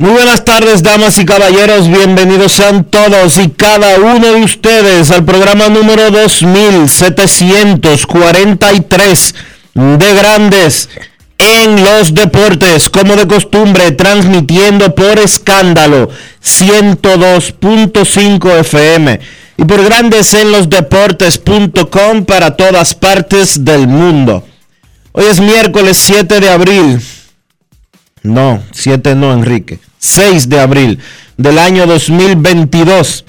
Muy buenas tardes, damas y caballeros. Bienvenidos sean todos y cada uno de ustedes al programa número 2743 de Grandes en los Deportes, como de costumbre, transmitiendo por escándalo 102.5 FM y por Grandes en los Deportes.com para todas partes del mundo. Hoy es miércoles 7 de abril. No, 7 no, Enrique. 6 de abril del año 2022.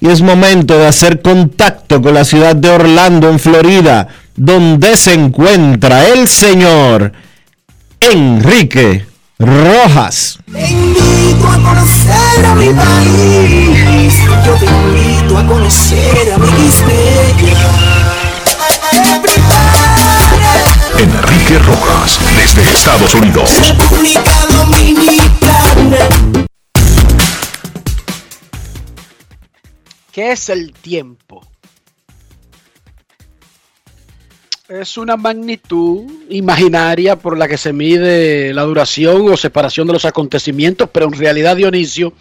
Y es momento de hacer contacto con la ciudad de Orlando, en Florida, donde se encuentra el señor Enrique Rojas. Te invito a conocer a mi país. Yo te invito a conocer a mi Enrique Rojas, desde Estados Unidos. República Dominicana. ¿Qué es el tiempo? Es una magnitud imaginaria por la que se mide la duración o separación de los acontecimientos, pero en realidad, Dionisio,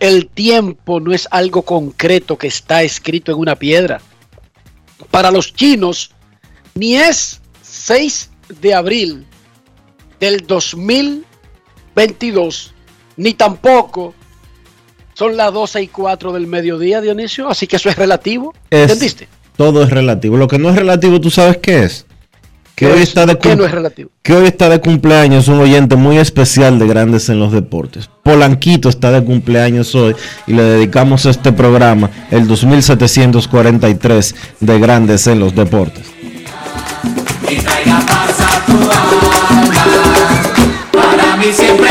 el tiempo no es algo concreto que está escrito en una piedra. Para los chinos, ni es 6 de abril del 2022, ni tampoco son las 12 y 4 del mediodía, Dionisio, así que eso es relativo. Es- ¿Entendiste? Todo es relativo. Lo que no es relativo, ¿tú sabes qué es? Que hoy, está de ¿Qué no es relativo? que hoy está de cumpleaños un oyente muy especial de Grandes en los Deportes. Polanquito está de cumpleaños hoy y le dedicamos este programa, el 2743 de Grandes en los Deportes. y traiga paz a tu alma. Para mí siempre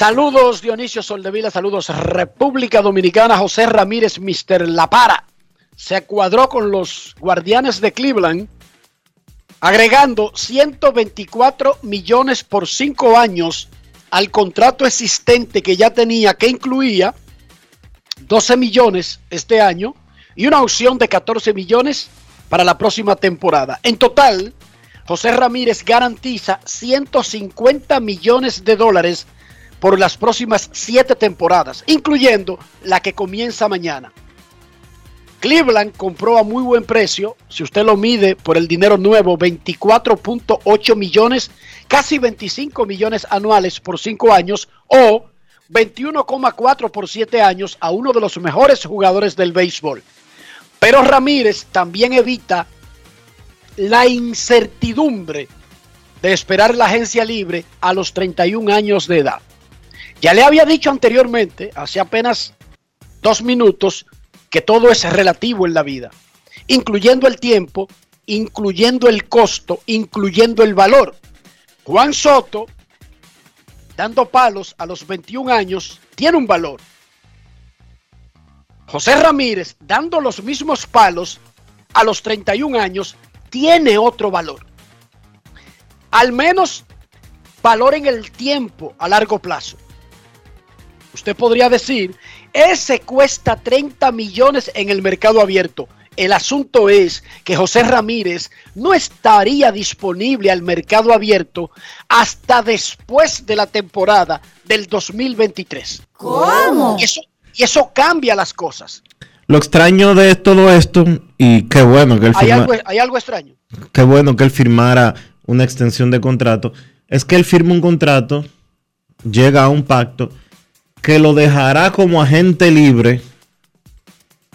Saludos Dionisio Soldevila, saludos República Dominicana, José Ramírez, Mr. La Para. Se cuadró con los guardianes de Cleveland, agregando 124 millones por cinco años al contrato existente que ya tenía, que incluía 12 millones este año y una opción de 14 millones para la próxima temporada. En total, José Ramírez garantiza 150 millones de dólares por las próximas siete temporadas, incluyendo la que comienza mañana. Cleveland compró a muy buen precio, si usted lo mide por el dinero nuevo, 24.8 millones, casi 25 millones anuales por cinco años o 21,4 por siete años a uno de los mejores jugadores del béisbol. Pero Ramírez también evita la incertidumbre de esperar la agencia libre a los 31 años de edad. Ya le había dicho anteriormente, hace apenas dos minutos, que todo es relativo en la vida, incluyendo el tiempo, incluyendo el costo, incluyendo el valor. Juan Soto, dando palos a los 21 años, tiene un valor. José Ramírez, dando los mismos palos a los 31 años, tiene otro valor. Al menos valor en el tiempo a largo plazo. Usted podría decir, ese cuesta 30 millones en el mercado abierto. El asunto es que José Ramírez no estaría disponible al mercado abierto hasta después de la temporada del 2023. ¿Cómo? Y eso, y eso cambia las cosas. Lo extraño de todo esto, y qué bueno que él, Hay firma- algo, hay algo extraño. qué bueno que él firmara una extensión de contrato, es que él firma un contrato, llega a un pacto que lo dejará como agente libre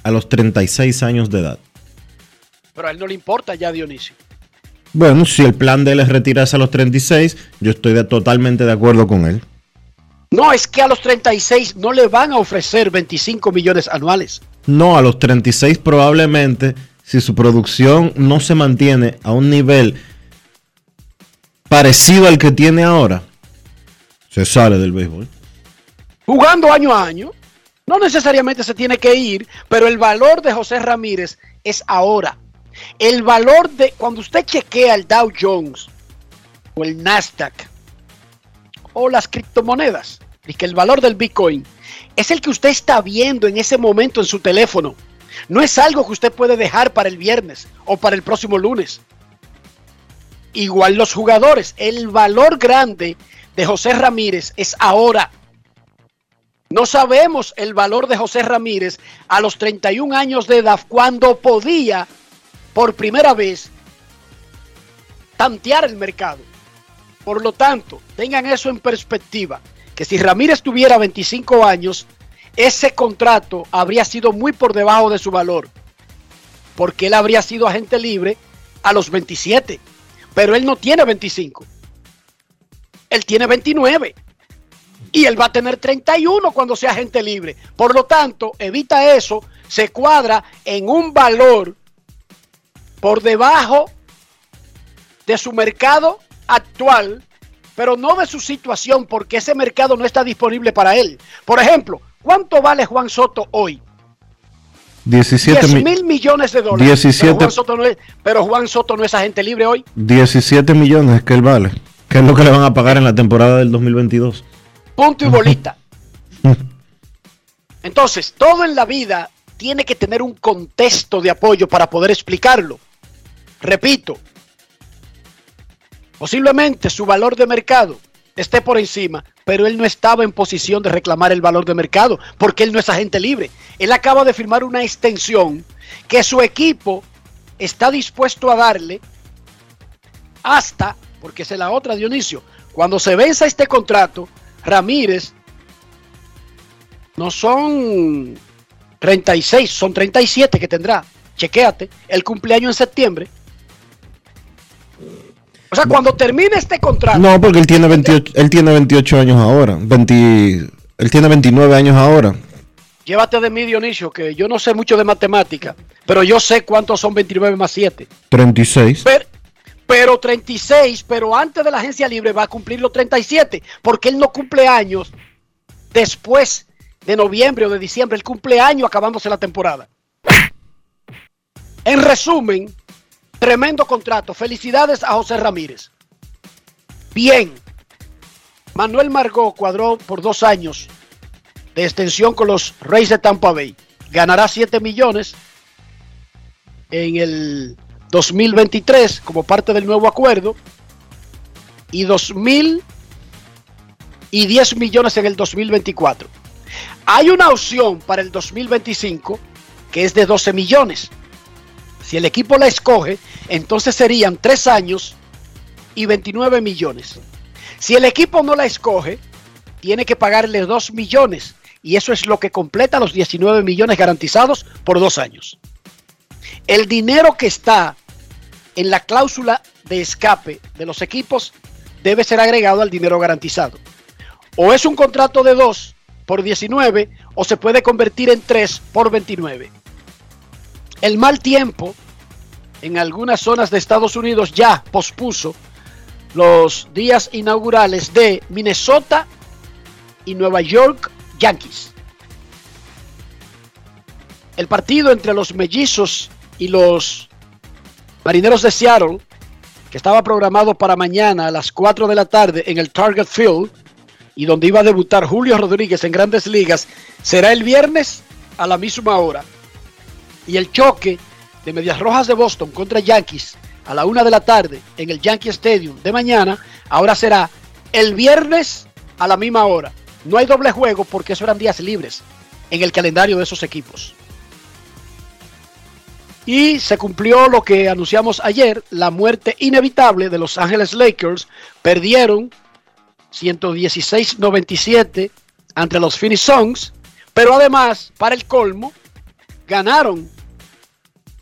a los 36 años de edad. Pero a él no le importa ya, Dionisio. Bueno, si el plan de él es retirarse a los 36, yo estoy de- totalmente de acuerdo con él. No, es que a los 36 no le van a ofrecer 25 millones anuales. No, a los 36 probablemente, si su producción no se mantiene a un nivel parecido al que tiene ahora, se sale del béisbol. Jugando año a año, no necesariamente se tiene que ir, pero el valor de José Ramírez es ahora. El valor de cuando usted chequea el Dow Jones o el Nasdaq o las criptomonedas, y que el valor del Bitcoin es el que usted está viendo en ese momento en su teléfono. No es algo que usted puede dejar para el viernes o para el próximo lunes. Igual los jugadores, el valor grande de José Ramírez es ahora. No sabemos el valor de José Ramírez a los 31 años de edad cuando podía por primera vez tantear el mercado. Por lo tanto, tengan eso en perspectiva, que si Ramírez tuviera 25 años, ese contrato habría sido muy por debajo de su valor, porque él habría sido agente libre a los 27, pero él no tiene 25, él tiene 29 y él va a tener 31 cuando sea agente libre. Por lo tanto, evita eso, se cuadra en un valor por debajo de su mercado actual, pero no de su situación, porque ese mercado no está disponible para él. Por ejemplo, ¿cuánto vale Juan Soto hoy? 17, 10 mi- mil millones de dólares. 17. Pero Juan, Soto no es, pero Juan Soto no es agente libre hoy. 17 millones que él vale. Que es lo que le van a pagar en la temporada del 2022. Punto y bolita. Entonces, todo en la vida tiene que tener un contexto de apoyo para poder explicarlo. Repito, posiblemente su valor de mercado esté por encima, pero él no estaba en posición de reclamar el valor de mercado porque él no es agente libre. Él acaba de firmar una extensión que su equipo está dispuesto a darle hasta, porque es la otra, Dionisio, cuando se venza este contrato, Ramírez no son 36, son 37 que tendrá. Chequéate, el cumpleaños en septiembre. O sea, cuando termine este contrato, No, porque él tiene 28, él tiene 28 años ahora. 20 él tiene 29 años ahora. llévate de mí, Dionisio, que yo no sé mucho de matemática, pero yo sé cuántos son 29 más 7. 36. Pero, pero 36, pero antes de la agencia libre va a cumplir los 37, porque él no cumple años después de noviembre o de diciembre, él cumple años acabándose la temporada. En resumen, tremendo contrato. Felicidades a José Ramírez. Bien. Manuel Margot cuadró por dos años de extensión con los Reyes de Tampa Bay. Ganará 7 millones en el 2023 como parte del nuevo acuerdo y 2000 y 10 millones en el 2024. Hay una opción para el 2025 que es de 12 millones. Si el equipo la escoge, entonces serían 3 años y 29 millones. Si el equipo no la escoge, tiene que pagarle 2 millones y eso es lo que completa los 19 millones garantizados por dos años. El dinero que está en la cláusula de escape de los equipos debe ser agregado al dinero garantizado. O es un contrato de 2 por 19 o se puede convertir en 3 por 29. El mal tiempo en algunas zonas de Estados Unidos ya pospuso los días inaugurales de Minnesota y Nueva York Yankees. El partido entre los mellizos y los Marineros de Seattle, que estaba programado para mañana a las 4 de la tarde en el Target Field y donde iba a debutar Julio Rodríguez en grandes ligas, será el viernes a la misma hora. Y el choque de Medias Rojas de Boston contra Yankees a la 1 de la tarde en el Yankee Stadium de mañana, ahora será el viernes a la misma hora. No hay doble juego porque eso eran días libres en el calendario de esos equipos. Y se cumplió lo que anunciamos ayer, la muerte inevitable de Los Ángeles Lakers. Perdieron 116-97 ante los Phoenix Suns, pero además, para el colmo, ganaron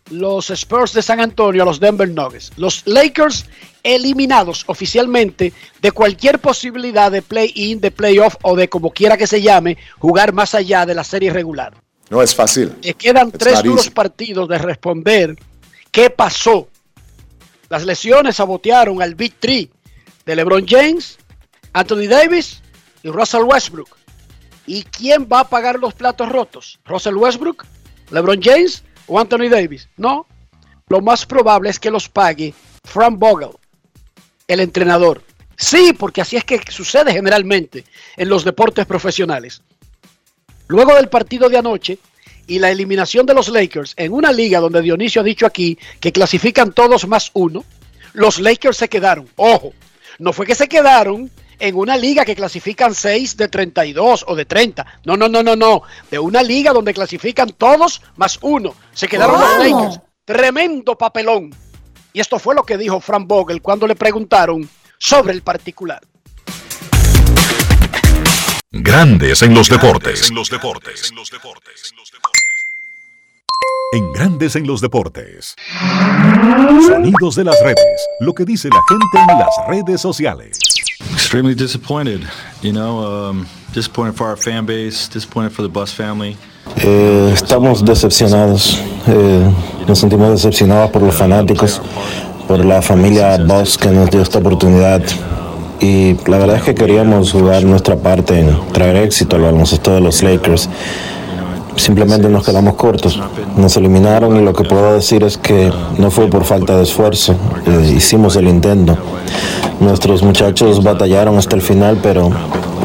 los Spurs de San Antonio a los Denver Nuggets. Los Lakers eliminados oficialmente de cualquier posibilidad de play-in, de playoff o de como quiera que se llame, jugar más allá de la serie regular. No es fácil. Le quedan It's tres duros partidos de responder qué pasó. Las lesiones sabotearon al Big Three de LeBron James, Anthony Davis y Russell Westbrook. ¿Y quién va a pagar los platos rotos? ¿Russell Westbrook? ¿LeBron James o Anthony Davis? No. Lo más probable es que los pague Frank Vogel, el entrenador. Sí, porque así es que sucede generalmente en los deportes profesionales. Luego del partido de anoche y la eliminación de los Lakers en una liga donde Dionisio ha dicho aquí que clasifican todos más uno, los Lakers se quedaron. Ojo, no fue que se quedaron en una liga que clasifican 6 de 32 o de 30. No, no, no, no, no. De una liga donde clasifican todos más uno. Se quedaron los Lakers. Tremendo papelón. Y esto fue lo que dijo Frank Vogel cuando le preguntaron sobre el particular. Grandes en los deportes. En los deportes. En Grandes en los deportes. Sonidos de las redes. Lo que dice la gente en las redes sociales. Extremely disappointed, you know, um, disappointed for our fan base, disappointed for the Bus family. Eh, estamos decepcionados, eh, nos sentimos decepcionados por los fanáticos, por la familia Boss que nos dio esta oportunidad y la verdad es que queríamos jugar nuestra parte en traer éxito al baloncesto de los Lakers. Simplemente nos quedamos cortos, nos eliminaron y lo que puedo decir es que no fue por falta de esfuerzo, eh, hicimos el intento. Nuestros muchachos batallaron hasta el final, pero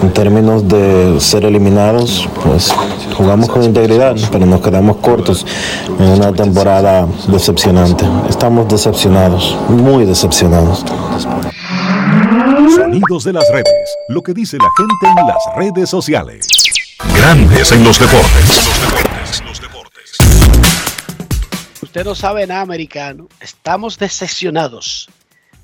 en términos de ser eliminados, pues jugamos con integridad, pero nos quedamos cortos en una temporada decepcionante. Estamos decepcionados, muy decepcionados. Sonidos de las redes. Lo que dice la gente en las redes sociales. Grandes en los deportes. Usted no sabe nada americano. Estamos decepcionados.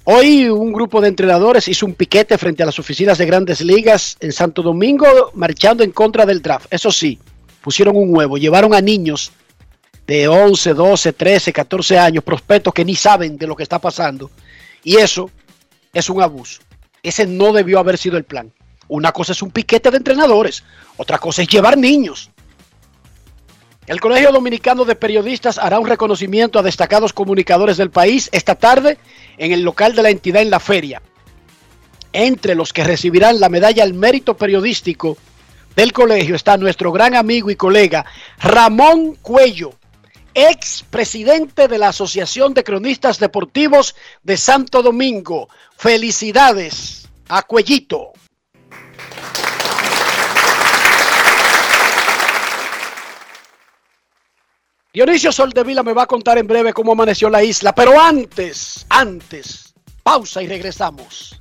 Hoy un grupo de entrenadores hizo un piquete frente a las oficinas de grandes ligas en Santo Domingo, marchando en contra del draft. Eso sí, pusieron un huevo, llevaron a niños de 11, 12, 13, 14 años, prospectos que ni saben de lo que está pasando. Y eso es un abuso. Ese no debió haber sido el plan. Una cosa es un piquete de entrenadores, otra cosa es llevar niños. El Colegio Dominicano de Periodistas hará un reconocimiento a destacados comunicadores del país esta tarde en el local de la entidad en la feria. Entre los que recibirán la medalla al mérito periodístico del colegio está nuestro gran amigo y colega Ramón Cuello, ex presidente de la Asociación de Cronistas Deportivos de Santo Domingo. Felicidades a Cuellito. Dionisio Soldevila me va a contar en breve cómo amaneció la isla, pero antes, antes, pausa y regresamos.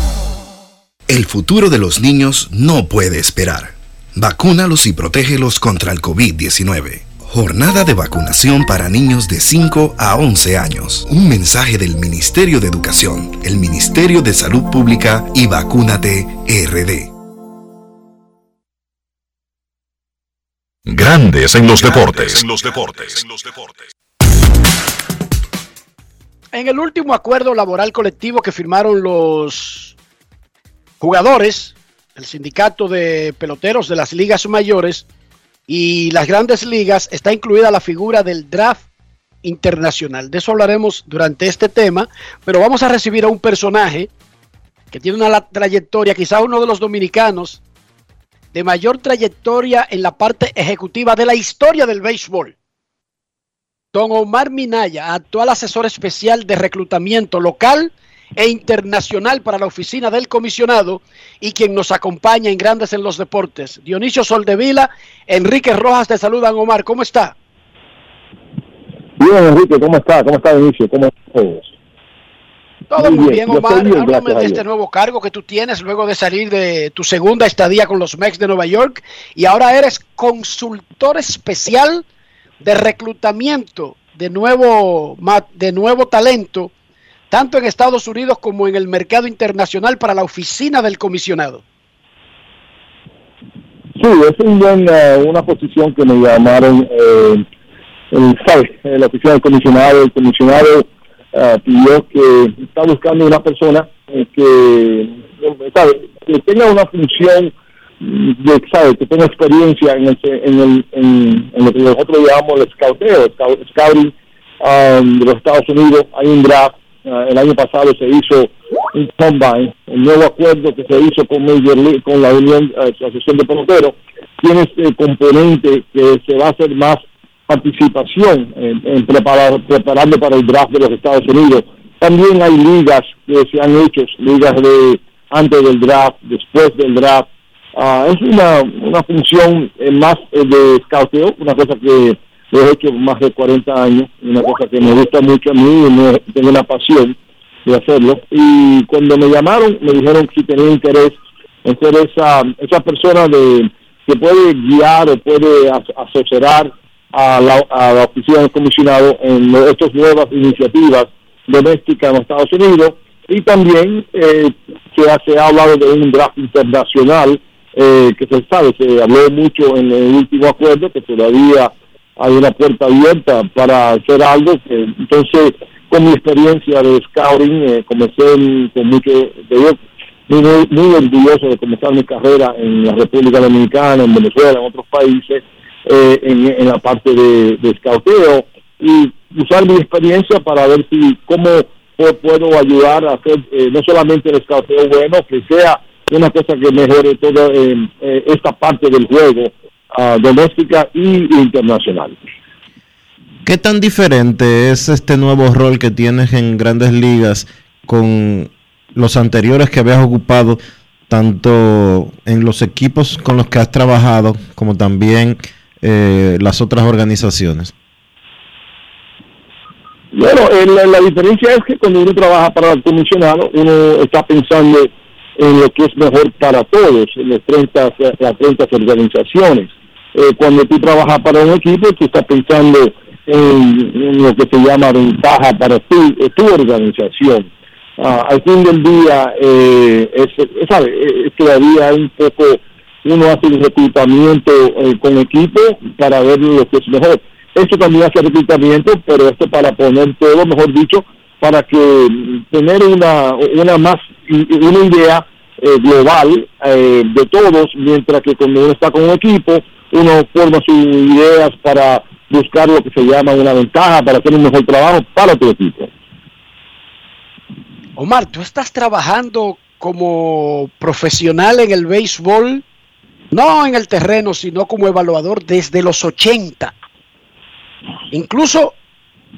El futuro de los niños no puede esperar. Vacúnalos y protégelos contra el COVID-19. Jornada de vacunación para niños de 5 a 11 años. Un mensaje del Ministerio de Educación, el Ministerio de Salud Pública y Vacúnate RD. Grandes en los deportes. En el último acuerdo laboral colectivo que firmaron los jugadores, el sindicato de peloteros de las ligas mayores y las grandes ligas, está incluida la figura del draft internacional. De eso hablaremos durante este tema, pero vamos a recibir a un personaje que tiene una trayectoria, quizás uno de los dominicanos de mayor trayectoria en la parte ejecutiva de la historia del béisbol. Don Omar Minaya, actual asesor especial de reclutamiento local e internacional para la oficina del comisionado y quien nos acompaña en Grandes en los Deportes. Dionisio Soldevila, Enrique Rojas te saludan, Omar, ¿cómo está? Bien, Enrique, ¿cómo está? ¿Cómo está, Inicio? ¿Cómo está todos? Todo muy bien, Omar. bien, Háblame de este nuevo cargo que tú tienes luego de salir de tu segunda estadía con los Mex de Nueva York y ahora eres consultor especial de reclutamiento de nuevo, de nuevo talento, tanto en Estados Unidos como en el mercado internacional para la oficina del comisionado. Sí, es un eh, una posición que me llamaron, eh, el, ¿sabe? Eh, la oficina del comisionado. El comisionado eh, pidió que está buscando una persona eh, que, ¿sabe? que tenga una función de, ¿sabe? que tenga experiencia en, el, en, el, lo que nosotros llamamos el scouteo, scout- scouting um, de los Estados Unidos. Hay un draft. Eh, el año pasado se hizo un combine, un nuevo acuerdo que se hizo con Major League, con la Unión eh, Asociación de Peloteros, tiene este componente que se va a hacer más participación en, preparar, preparando para el draft de los Estados Unidos. También hay ligas que se han hecho, ligas de antes del draft, después del draft. Ah, es una, una función eh, más eh, de scouteo, una cosa que lo he hecho más de 40 años, una cosa que me gusta mucho a mí y me- tengo una pasión de hacerlo. Y cuando me llamaron, me dijeron que si tenía interés en ser esa, esa persona de que puede guiar o puede as- asesorar a la, a la oficina del comisionado en estas nuevas iniciativas domésticas en los Estados Unidos. Y también eh, se, ha, se ha hablado de un draft internacional eh, que se sabe, se habló mucho en el último acuerdo, que todavía hay una puerta abierta para hacer algo. que- entonces, con mi experiencia de scouting, eh, comencé en- con mucho, digo, muy, muy, orgulloso de comenzar mi carrera en la República Dominicana, en Venezuela, en otros países, eh, en, la parte de, de scouteo y usar mi experiencia para ver si cómo pu- puedo ayudar a hacer eh, no solamente el scouteo bueno, que sea una cosa que mejore toda eh, eh, esta parte del juego ah, doméstica y internacional. ¿Qué tan diferente es este nuevo rol que tienes en grandes ligas con los anteriores que habías ocupado, tanto en los equipos con los que has trabajado como también eh, las otras organizaciones? Bueno, eh, la, la diferencia es que cuando uno trabaja para el comisionado, uno está pensando en lo que es mejor para todos, en las 30, eh, las 30 organizaciones. Eh, cuando tú trabajas para un equipo, tú estás pensando en, lo que se llama ventaja para tu, eh, tu organización. Ah, al fin del día, eh, es, ¿sabe? Eh, es todavía un poco, uno hace un reclutamiento eh, con equipo para ver lo que es mejor. Esto también hace reclutamiento, pero esto para poner todo, mejor dicho, para que tener una, una más, una idea eh, global eh, de todos, mientras que cuando uno está con un equipo, uno forma sus ideas para buscar lo que se llama una ventaja, para hacer un mejor trabajo para tu equipo. Omar, tú estás trabajando como profesional en el béisbol, no en el terreno, sino como evaluador desde los 80. Incluso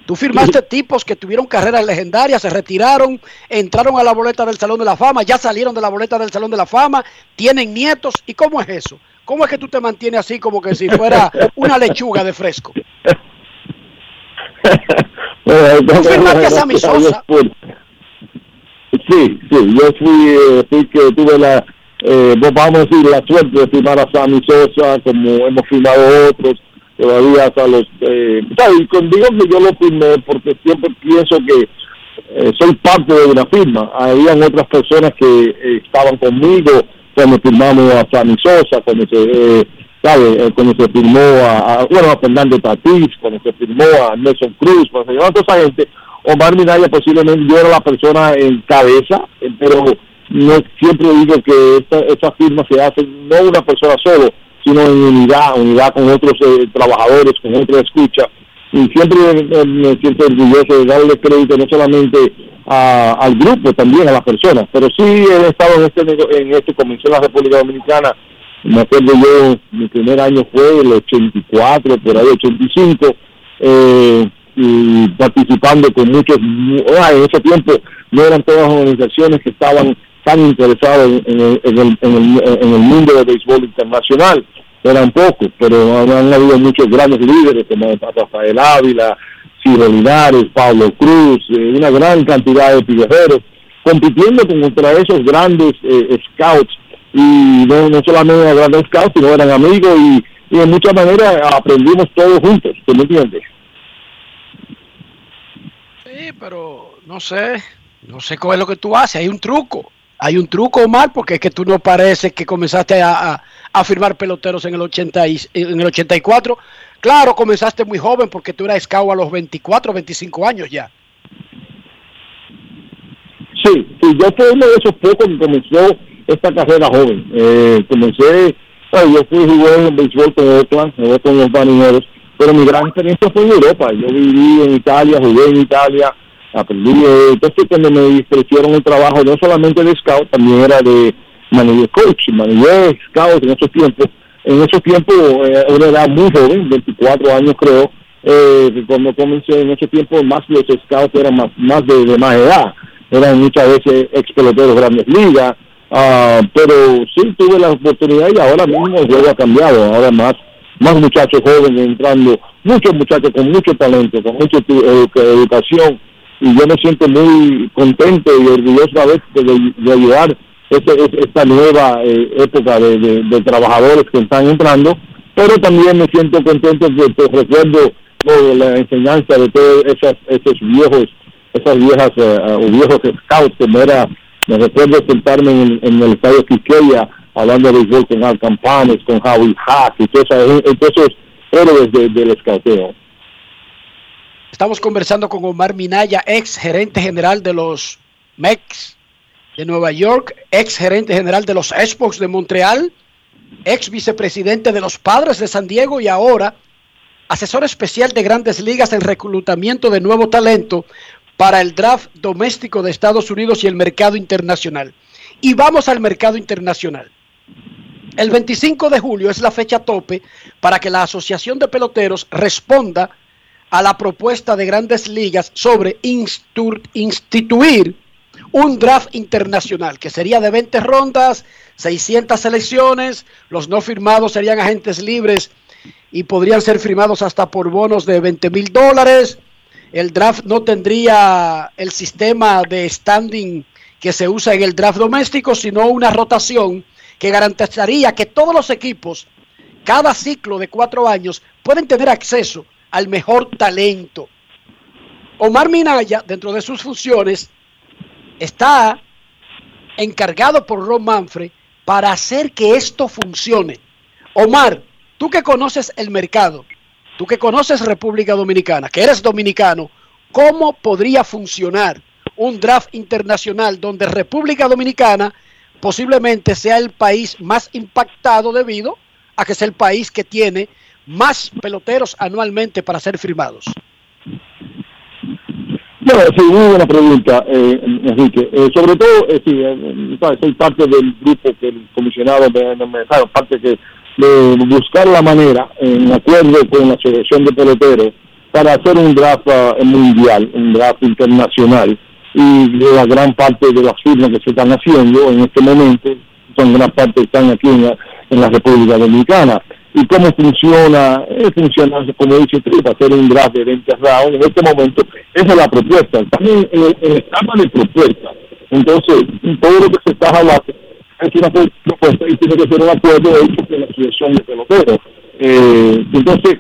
tú firmaste tipos que tuvieron carreras legendarias, se retiraron, entraron a la boleta del Salón de la Fama, ya salieron de la boleta del Salón de la Fama, tienen nietos. ¿Y cómo es eso? ¿Cómo es que tú te mantienes así como que si fuera una lechuga de fresco? ¿Tú firmaste a Sammy Sosa? Sí, sí, yo fui, eh, fui que tuve la, eh, vamos a decir, la suerte de firmar a Sammy Sosa, como hemos firmado otros, todavía hasta los... Eh. Y con- que yo lo firmé porque siempre pienso que eh, soy parte de una firma. Habían otras personas que eh, estaban conmigo cuando firmamos a Sammy Sosa, cuando se, eh, ¿sabe? Eh, cuando se firmó a, bueno, a Fernando Tatís, cuando se firmó a Nelson Cruz, cuando se firmó a toda esa gente. Omar Minaya posiblemente yo era la persona en cabeza, eh, pero no siempre digo que esta, esa firma se hace no una persona solo, sino en unidad, unidad con otros eh, trabajadores, con otros escucha. Y siempre eh, me siento orgulloso de darle crédito no solamente a- al grupo, también a las personas. Pero sí he estado en este, en este, comencé en la República Dominicana, me acuerdo yo, mi primer año fue el 84, por ahí 85, eh, y participando con muchos, ah, en ese tiempo no eran todas organizaciones que estaban tan interesadas en, en el, en, el, el- en el mundo del béisbol internacional, eran pocos, pero han, habido muchos grandes líderes como Rafael Ávila, Ciro Linares, Pablo Cruz, eh, una gran cantidad de pilejeros, compitiendo contra esos grandes eh, scouts, y no, no solamente eran grandes scouts, sino eran amigos, y, y de muchas maneras aprendimos todos juntos, ¿tú me entiendes? Sí, pero no sé, no sé cuál es lo que tú haces. Hay un truco, hay un truco, Omar, porque es que tú no pareces que comenzaste a, firmar peloteros en el, 80 y- en el 84. Claro, comenzaste muy joven porque tú eras scout a los 24, 25 años ya. Sí, sí, yo fui uno de esos pocos que comenzó esta carrera joven. Eh, comencé, bueno, yo fui jugué en béisbol con Oakland, jugué con los marineros, pero mi gran experiencia fue en Europa. Yo viví en Italia, jugué en Italia, aprendí. eh, entonces, cuando me ofrecieron el trabajo, no solamente de scout, también era de manager coach, manager scout en esos tiempos. En esos tiempos, eh, una edad muy joven, 24 años creo, eh, cuando comencé en ese tiempo, más los scouts eran más, más de, más edad eran muchas veces ex peloteros de grandes ligas, ah, pero sí tuve la oportunidad y ahora mismo el juego ha cambiado, ahora más más muchachos jóvenes entrando, muchos muchachos con mucho talento, con mucha edu- educación, y yo me siento muy contento y orgulloso a veces de, de ayudar este- es- esta nueva eh, época de, de- trabajadores que están entrando, pero también me siento contento que recuerdo oh, la enseñanza de todos esos, esos viejos esas viejas eh, o viejos scouts como era me recuerdo sentarme en, en el estadio Quiqueya hablando de béisbol con Al Campanes, con Howie Hack y todos esos, héroes de- del scouteo. Estamos conversando con Omar Minaya, ex gerente general de los Mex de Nueva York, ex gerente general de los Expos de Montreal, ex vicepresidente de los Padres de San Diego y ahora asesor especial de grandes ligas en reclutamiento de nuevo talento para el draft doméstico de Estados Unidos y el mercado internacional. Y vamos al mercado internacional. El 25 de julio es la fecha tope para que la Asociación de Peloteros responda a la propuesta de grandes ligas sobre instituir un draft internacional, que sería de 20 rondas, 600 selecciones, los no firmados serían agentes libres y podrían ser firmados hasta por bonos de 20 mil dólares. El draft no tendría el sistema de standing que se usa en el draft doméstico, sino una rotación que garantizaría que todos los equipos, cada ciclo de cuatro años, pueden tener acceso al mejor talento. Omar Minaya, dentro de sus funciones, está encargado por Ron Manfred para hacer que esto funcione. Omar, tú que conoces el mercado, tú que conoces República Dominicana, que eres dominicano, ¿cómo podría funcionar un draft internacional donde República Dominicana posiblemente sea el país más impactado debido a que es el país que tiene más peloteros anualmente para ser firmados? Bueno, sí, muy buena pregunta, eh, Enrique. Eh, sobre todo, eh, eh, soy parte del grupo que el comisionado me, me, sabe, parte que de buscar la manera, en acuerdo con la Asociación de Peloteros, para hacer un draft ah, mundial, un draft internacional. Y la gran parte de las firmas que se están haciendo en este momento, son gran parte están aquí en la, en la República Dominicana. ¿Y cómo funciona? Eh, funciona, como dice para hacer un draft de 20 rounds. En este momento, esa es la propuesta. También en, en la etapa de propuesta. Entonces, todo lo que se está hablando es una propuesta y tiene que ser un acuerdo hecho con la asociación de peloteros. Eh, entonces,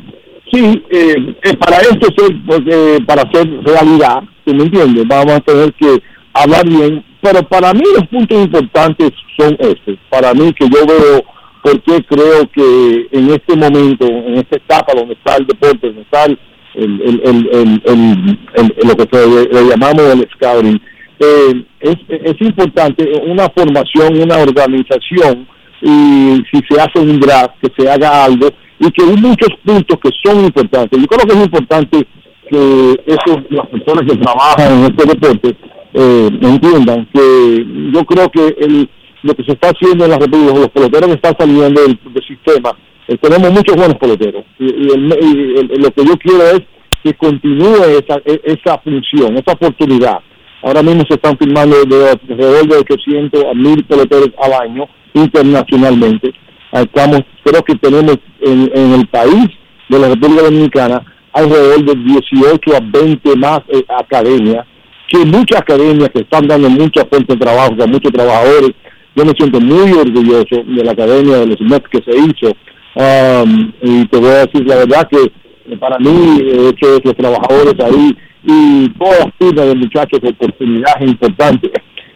sí, eh, eh, para esto ser, porque para hacer realidad, ¿tú me entiendes? Vamos a tener que hablar bien, pero para mí los puntos importantes son estos. Para mí que yo veo por qué creo que en este momento, en esta etapa donde está el deporte, donde está el, el, el, lo que le llamamos el scouting, eh, es, es importante una formación, una organización y si se hace un draft, que se haga algo y que hay muchos puntos que son importantes. Yo creo que es importante que esos, las personas que trabajan en este deporte eh, entiendan que yo creo que el, lo que se está haciendo en la República, los peloteros que están saliendo del, sistema, eh, tenemos muchos buenos peloteros y, y el- y el- lo que yo quiero es que continúe esa, e- esa función, esa oportunidad. Ahora mismo se están firmando de alrededor de 800 a 1000 peloteros al año internacionalmente. Estamos, creo que tenemos en, en el país de la República Dominicana alrededor de 18 a 20 más eh, academias, que muchas academias que están dando mucha fuente de trabajo a muchos trabajadores. Yo me siento muy orgulloso de la academia de los Mets que se hizo. Um, y te voy a decir la verdad que eh, para mí, eh, que los trabajadores ahí y todas las de muchachos, oportunidades importantes.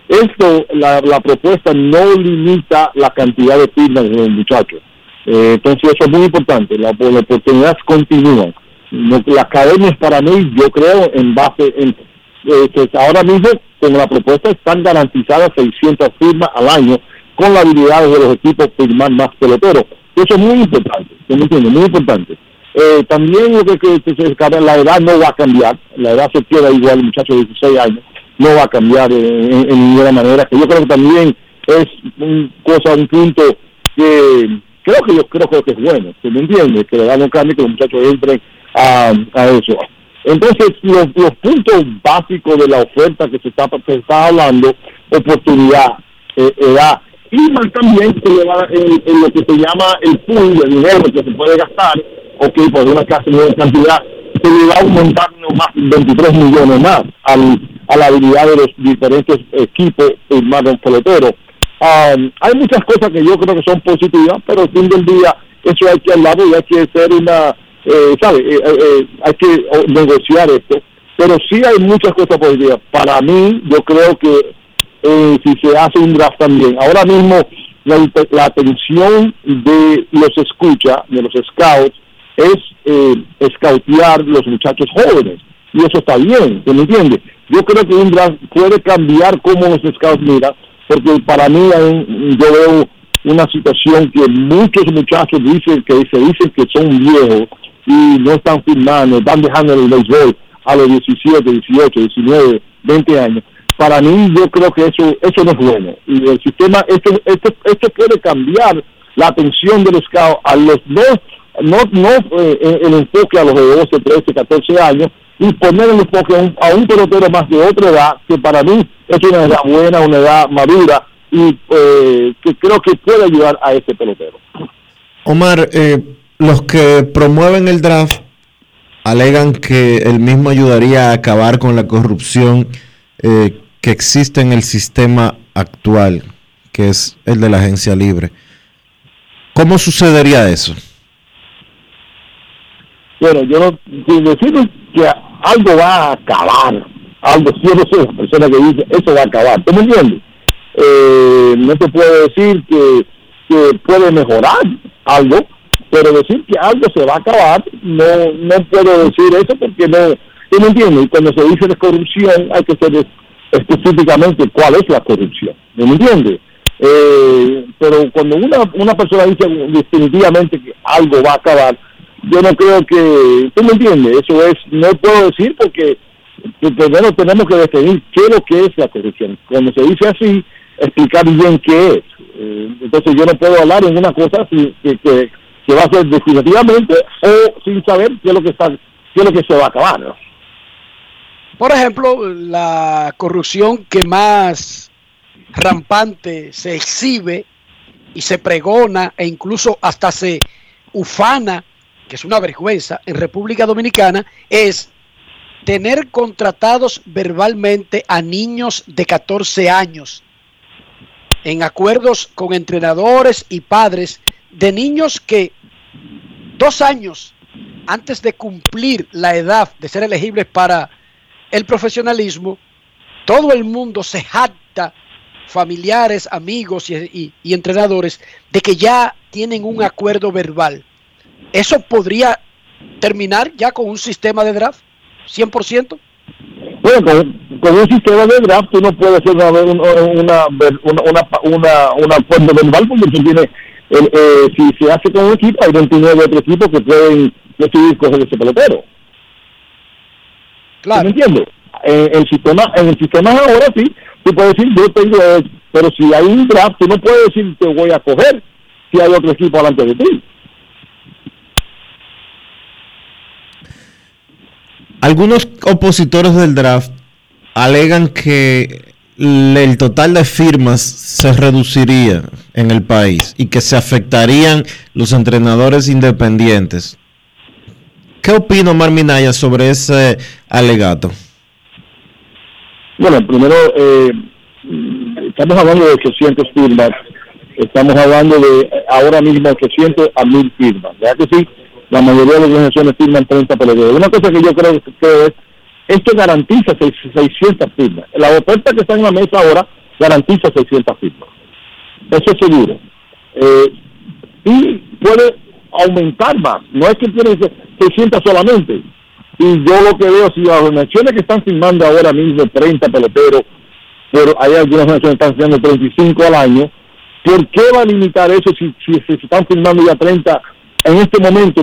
Esto, la, la propuesta no limita la cantidad de firmas de muchachos. Eh, entonces eso es muy importante, la, las oportunidades continúan. La academia es para mí, yo creo, en base, en, eh, que ahora mismo con la propuesta están garantizadas 600 firmas al año con la habilidad de los equipos firmar más peloteros. Eso es muy importante, ¿sí me entiendes? Muy importante. Eh, también lo que, que- que la edad no va a cambiar, la edad se queda igual, el muchacho de 16 años, no va a cambiar en, ninguna manera, que yo creo que también es un cosa, un punto que creo que yo creo que es bueno, ¿se me entiende? Que le dan un cambio que los muchachos entren a eso. Entonces, los, puntos básicos de la oferta que se está, se está hablando, oportunidad, eh, edad, y más también se le va en, lo que se llama el pool de dinero que se puede gastar, ok, por una cantidad, se le va a aumentar más 23 millones más al, a la habilidad de los diferentes equipos un pelotero. Um, hay muchas cosas que yo creo que son positivas, pero al fin del día eso hay que hablar y hay que hacer una, eh, ¿sabe? Eh, eh, eh, hay que oh, negociar esto. Pero sí hay muchas cosas positivas. Para mí, yo creo que si se hace un draft también. Ahora mismo la, la atención de los escucha, de los scouts, es scoutear los muchachos jóvenes. Y eso está bien, ¿se entiende? Yo creo que un draft puede cambiar cómo los scouts miran, porque para mí yo veo una situación que muchos muchachos dicen que se dicen que son viejos y no están firmando, están dejando el béisbol a los 17, 18, 19, 20 años. Para mí yo creo que eso eso no es bueno. Y el sistema, esto, esto, esto puede cambiar la atención del scout a los no, no, no eh, el enfoque a los de 12, 13, 14 años y poner el enfoque a un, a un pelotero más de otra edad, que para mí es una edad buena, una edad madura y eh, que creo que puede ayudar a ese pelotero. Omar, eh, los que promueven el draft alegan que el mismo ayudaría a acabar con la corrupción eh, que existe en el sistema actual, que es el de la agencia libre. ¿Cómo sucedería eso? Bueno, yo no, si decimos que algo va a acabar, algo, yo no soy la persona que dice, eso va a acabar, ¿tú me entiendes? Eh, no te puedo decir que puede mejorar algo, pero decir que algo se va a acabar, no no puedo decir eso porque no, ¿tú me entiendes? Y cuando se dice de corrupción hay que ser específicamente cuál es la corrupción, ¿me entiendes? Eh, pero cuando una, una persona dice definitivamente que algo va a acabar, yo no creo que, ¿tú me entiendes? Eso es, no puedo decir porque que primero tenemos que definir qué es lo que es la corrupción. Cuando se dice así, explicar bien qué es. Eh, entonces yo no puedo hablar en una cosa que, que, que va a ser definitivamente o sin saber qué es lo que está, qué es lo que se va a acabar. Por ejemplo, la corrupción que más rampante se exhibe y se pregona e incluso hasta se ufana, que es una vergüenza, en República Dominicana, es tener contratados verbalmente a niños de 14 años en acuerdos con entrenadores y padres de niños que dos años antes de cumplir la edad de ser elegibles para el profesionalismo, todo el mundo se jacta, familiares, amigos y, entrenadores, de que ya tienen un acuerdo verbal. ¿Eso podría terminar ya con un sistema de draft? ¿100%? Bueno, con, un sistema de draft tú no puedes hacer una, una, una, un acuerdo verbal porque tú tienes, el, eh, si se hace con un equipo, hay 29 otros equipos que pueden decidir coger ese pelotero. Claro. ¿Me entiendes? En el sistema, en el sistema ahora sí, tú puedes decir yo tengo, pero si hay un draft, tú no puedes decir te voy a coger si hay otro equipo delante de ti. Algunos opositores del draft alegan que el total de firmas se reduciría en el país y que se afectarían los entrenadores independientes. ¿Qué opina Omar Minaya sobre ese alegato? Bueno, primero, eh, estamos hablando de 800 firmas, estamos hablando de ahora mismo 800 a 1000 firmas, ¿verdad que sí? La mayoría de las organizaciones firman 30 peloteros. Una cosa que yo creo que es, esto garantiza seis- 600 firmas. La oferta que está en la mesa ahora garantiza 600 firmas. Eso es seguro. Eh, y puede aumentar más, no es que tiene 600 solamente. Y yo lo que veo, si las organizaciones que están firmando ahora mismo 30 peloteros, pero hay algunas organizaciones que están firmando 35 al año, ¿por qué va a limitar eso si, si se están firmando ya 30 en este momento?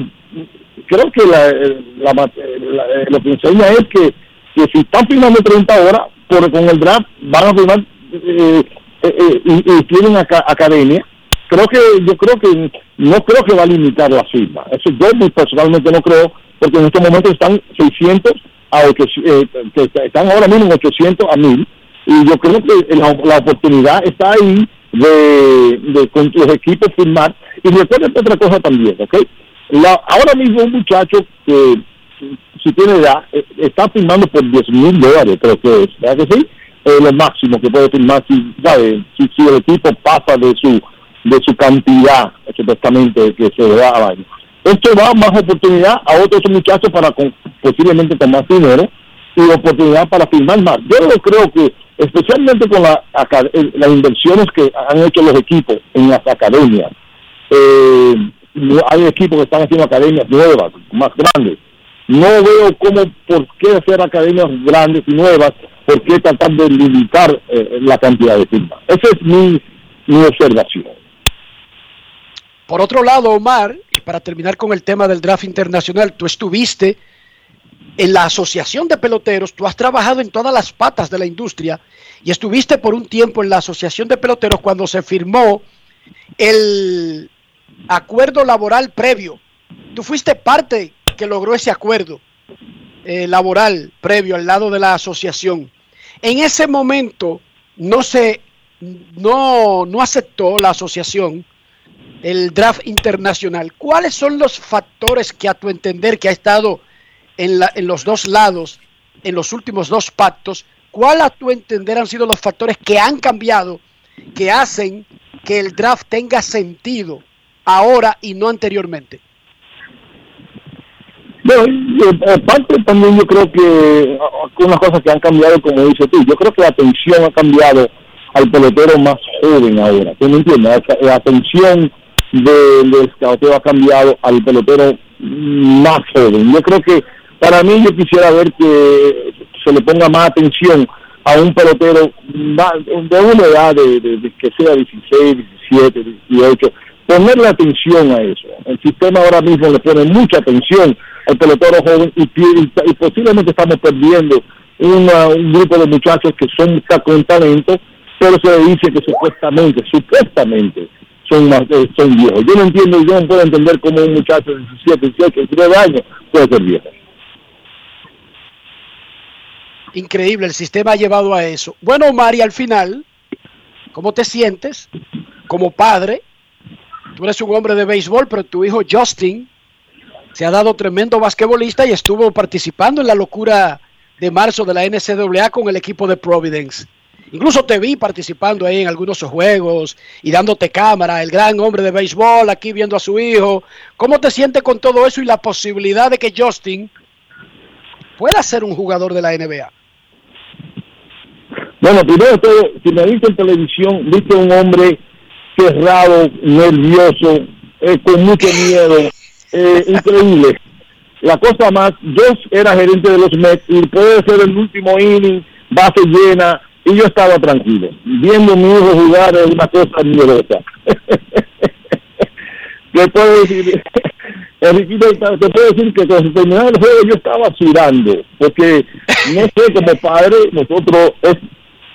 Creo que la, la- la- lo que enseña es que, si están firmando 30 ahora, por, con el draft van a firmar eh, eh, eh, y, tienen aca- academia. Creo que yo creo que no creo que va a limitar la firma. Eso yo personalmente no creo, porque en estos momentos están 600 a 800, eh, que están ahora mismo en 800 a 1000 y yo creo que la, la oportunidad está ahí de, de con los equipos firmar y recuerden otra cosa también, ¿ok? La, ahora mismo un muchacho que si tiene edad eh, está firmando por 10 mil dólares, creo que es, ¿verdad que sí? Eh, lo máximo que puede firmar si, ¿sabe? si, si el equipo pasa de su de su cantidad supuestamente que se le da al año. Esto da más oportunidad a otros muchachos para con- posiblemente más dinero y oportunidad para firmar más. Yo no creo que, especialmente con la, aca- eh, las inversiones que han hecho los equipos en las academias, eh, hay equipos que están haciendo academias nuevas, más grandes. No veo cómo, por qué hacer academias grandes y nuevas, por qué tratar de limitar eh, la cantidad de firmas. Esa es mi, mi observación. Por otro lado, Omar, y para terminar con el tema del draft internacional, tú estuviste en la Asociación de Peloteros, tú has trabajado en todas las patas de la industria y estuviste por un tiempo en la Asociación de Peloteros cuando se firmó el acuerdo laboral previo. Tú fuiste parte que logró ese acuerdo eh, laboral previo al lado de la asociación. En ese momento no se no, no aceptó la asociación el draft internacional. ¿Cuáles son los factores que a tu entender que ha estado en, la- en los dos lados, en los últimos dos pactos, cuál a tu entender han sido los factores que han cambiado, que hacen que el draft tenga sentido ahora y no anteriormente? Bueno, aparte también yo creo que ah, unas cosas que han cambiado, como dices tú, yo creo que la atención ha cambiado al pelotero más joven ahora, ¿tú me entiendes? La, atención del de escauteo ha cambiado al pelotero más joven. Yo creo que para mí yo quisiera ver que se le ponga más atención a un pelotero de una edad de que sea 16, 17, 18, ponerle atención a eso. El sistema ahora mismo le pone mucha atención al pelotero joven y, y- y posiblemente estamos perdiendo un grupo de muchachos que son con talento, pero se le dice que supuestamente, supuestamente son más, eh, son viejos. Yo no entiendo, yo no puedo entender cómo un muchacho de 17, 18, 19 años puede ser viejo. Increíble, el sistema ha llevado a eso. Bueno, Omar, y al final, ¿cómo te sientes como padre? Tú eres un hombre de béisbol, pero tu hijo Justin se ha dado tremendo basquetbolista y estuvo participando en la locura de marzo de la NCAA con el equipo de Providence. Incluso te vi participando ahí en algunos juegos y dándote cámara, el gran hombre de béisbol aquí viendo a su hijo. ¿Cómo te sientes con todo eso y la posibilidad de que Justin pueda ser un jugador de la NBA? Bueno, primero si me viste en televisión, viste un hombre cerrado, nervioso, eh, con mucho miedo, eh, increíble. La cosa más, yo era gerente de los Mets y puede ser el último inning, base llena, y yo estaba tranquilo. Viendo a mi hijo jugar es una cosa miedosa. ¿Qué puedo decir? Enriquito, te puedo decir que cuando se terminaba el juego yo estaba sudando, porque no sé, como padre, nosotros, es,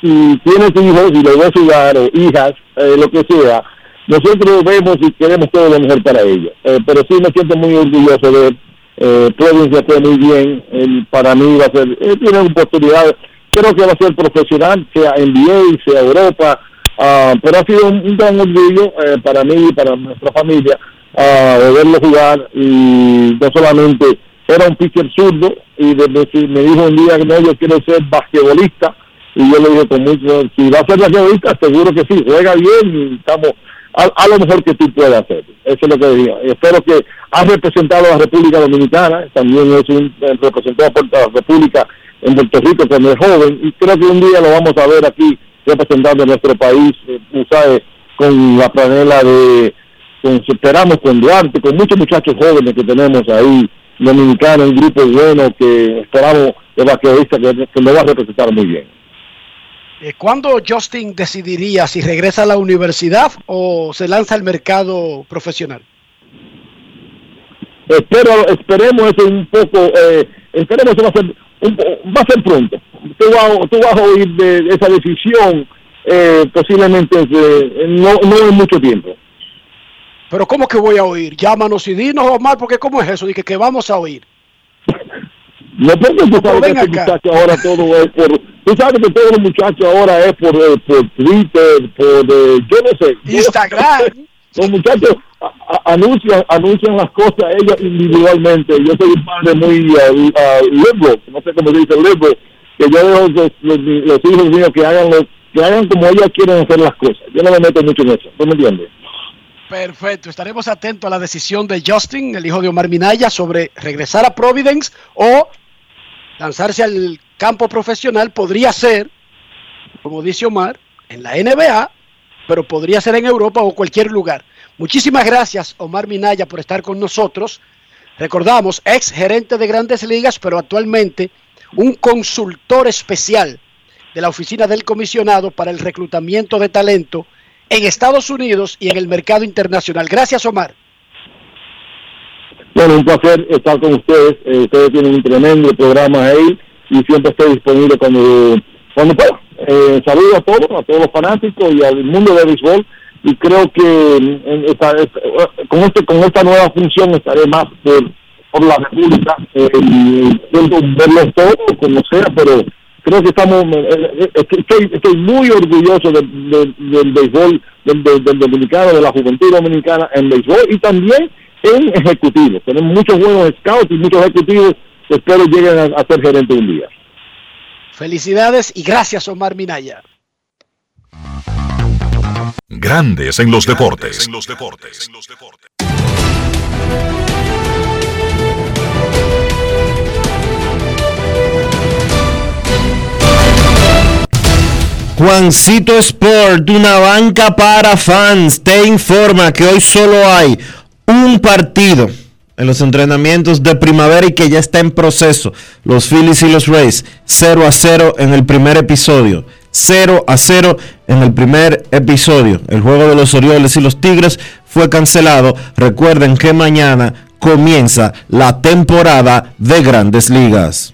si tienes hijos y los ves jugar, o hijas, eh, lo que sea, nosotros vemos y queremos todo lo mejor para ellos. Eh, pero sí me siento muy orgulloso de eh, Provincia fue muy bien, él, para mí va a ser, él tiene oportunidad, creo que va a ser profesional, sea NBA, sea Europa, ah, pero ha sido un, un gran orgullo eh, para mí y para nuestra familia ah, de verlo jugar y no solamente era un pitcher zurdo y de, de- me dijo un día que no, yo quiero ser basquetbolista y yo le dije con mucho, si va a ser basquetbolista seguro que sí, juega bien y estamos a, lo mejor que tú puedas hacer. Eso es lo que digo. Espero que has representado a la República Dominicana, también es un eh, representado por la República en Puerto Rico cuando es joven, y creo que un día lo vamos a ver aquí representando a nuestro país, eh, tú sabes, con la franela de, con, esperamos con Duarte, con muchos muchachos jóvenes que tenemos ahí, dominicanos, un grupo bueno que esperamos de basquetbolista que, que lo va a representar muy bien. Eh, ¿Cuándo Justin decidiría si regresa a la universidad o se lanza al mercado profesional? espero esperemos eso un poco eh, esperemos eso va a ser un va a ser pronto tú vas, tú vas a oír de, de esa decisión eh, posiblemente no, no en mucho tiempo Pero ¿cómo que voy a oír? Llámanos y dinos, Omar, porque ¿cómo es eso? Dije que vamos a oír. No porque tú sabes que este muchacho ahora todo es por tú sabes que todos los muchachos ahora es por, eh, por Twitter por eh, yo no sé. Instagram. Los muchachos a- a- anuncian anuncian las cosas ellos individualmente. Yo soy un padre muy uh, uh, liberal no sé cómo se dice liberal que yo dejo los, los, los hijos míos que hagan lo, que hagan como ellos quieren hacer las cosas. Yo no me meto mucho en eso ¿tú me entiendes? Perfecto, estaremos atentos a la decisión de Justin, el hijo de Omar Minaya, sobre regresar a Providence o lanzarse al campo profesional. Podría ser, como dice Omar, en la NBA, pero podría ser en Europa o cualquier lugar. Muchísimas gracias, Omar Minaya, por estar con nosotros. Recordamos, ex gerente de grandes ligas, pero actualmente un consultor especial de la oficina del comisionado para el reclutamiento de talento en Estados Unidos y en el mercado internacional. Gracias, Omar. Bueno, un placer estar con ustedes. Eh, ustedes tienen un tremendo programa ahí y siempre estoy disponible cuando, cuando pueda. Eh, saludo a todos, a todos los fanáticos y al mundo del béisbol. Y creo que en esta- esta- con, este, con esta nueva función estaré más por, por la República. Eh, intento verlos todos, como sea, pero creo que estamos. eh, eh, estoy, estoy muy orgulloso del, del, béisbol, del dominicano, de la juventud dominicana en béisbol y también en ejecutivos. Tenemos muchos buenos scouts y muchos ejecutivos que espero lleguen a, a ser gerentes un día. Felicidades y gracias, Omar Minaya. Grandes en los deportes. Juancito Sport, una banca para fans, te informa que hoy solo hay un partido en los entrenamientos de primavera y que ya está en proceso. Los Phillies y los Rays, 0 a 0 en el primer episodio. 0 a 0 en el primer episodio. El juego de los Orioles y los Tigres fue cancelado. Recuerden que mañana comienza la temporada de grandes ligas.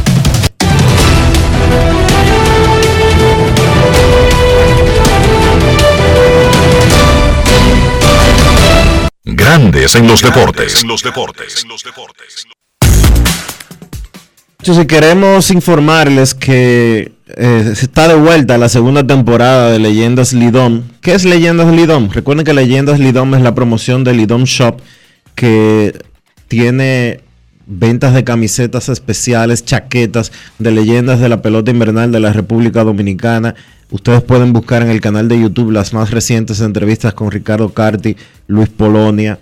Grandes en los deportes. los deportes. Si queremos informarles que eh, está de vuelta la segunda temporada de Leyendas Lidom. ¿Qué es Leyendas Lidom? Recuerden que Leyendas Lidom es la promoción de Lidom Shop que tiene ventas de camisetas especiales, chaquetas de leyendas de la pelota invernal de la República Dominicana. Ustedes pueden buscar en el canal de YouTube las más recientes entrevistas con Ricardo Carti, Luis Polonia,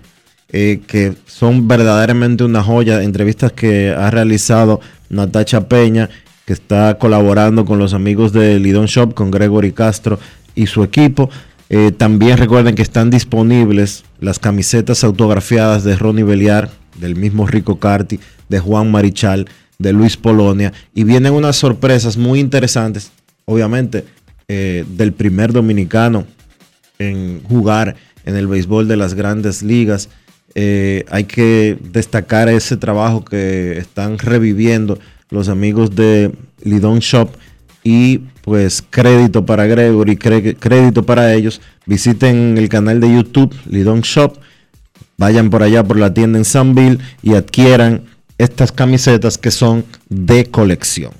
eh, que son verdaderamente una joya, entrevistas que ha realizado Natacha Peña, que está colaborando con los amigos de Lidon Shop, con Gregory Castro y su equipo. Eh, también recuerden que están disponibles las camisetas autografiadas de Ronnie Beliar, del mismo Rico Carti, de Juan Marichal, de Luis Polonia. Y vienen unas sorpresas muy interesantes, obviamente, eh, del primer dominicano en jugar en el béisbol de las grandes ligas. Eh, hay que destacar ese trabajo que están reviviendo los amigos de Lidon Shop y pues crédito para Gregory, crédito para ellos. Visiten el canal de YouTube Lidon Shop, vayan por allá por la tienda en Sanville y adquieran estas camisetas que son de colección.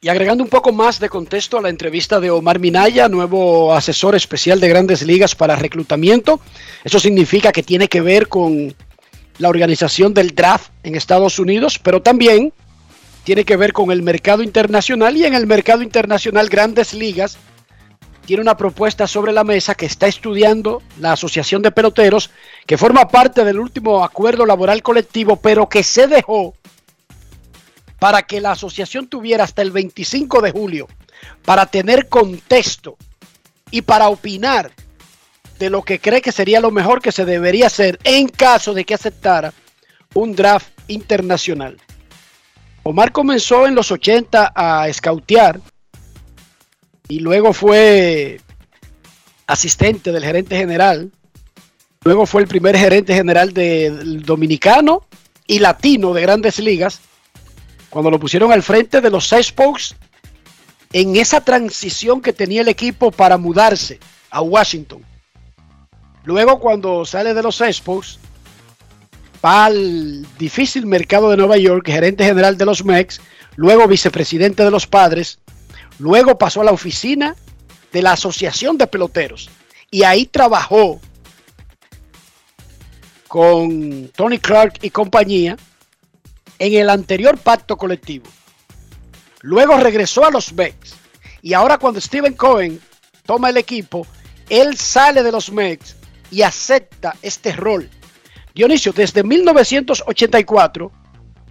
Y agregando un poco más de contexto a la entrevista de Omar Minaya, nuevo asesor especial de grandes ligas para reclutamiento. Eso significa que tiene que ver con la organización del draft en Estados Unidos, pero también tiene que ver con el mercado internacional y en el mercado internacional grandes ligas tiene una propuesta sobre la mesa que está estudiando la Asociación de Peloteros, que forma parte del último acuerdo laboral colectivo, pero que se dejó para que la asociación tuviera hasta el 25 de julio para tener contexto y para opinar de lo que cree que sería lo mejor que se debería hacer en caso de que aceptara un draft internacional. Omar comenzó en los 80 a escautear y luego fue asistente del gerente general. Luego fue el primer gerente general del dominicano y latino de grandes ligas cuando lo pusieron al frente de los Expos en esa transición que tenía el equipo para mudarse a Washington. Luego cuando sale de los Expos, va al difícil mercado de Nueva York, gerente general de los Mex, luego vicepresidente de los Padres, luego pasó a la oficina de la Asociación de Peloteros y ahí trabajó con Tony Clark y compañía en el anterior pacto colectivo. Luego regresó a los Mex. Y ahora cuando Steven Cohen toma el equipo, él sale de los Mex y acepta este rol. Dionisio, desde 1984,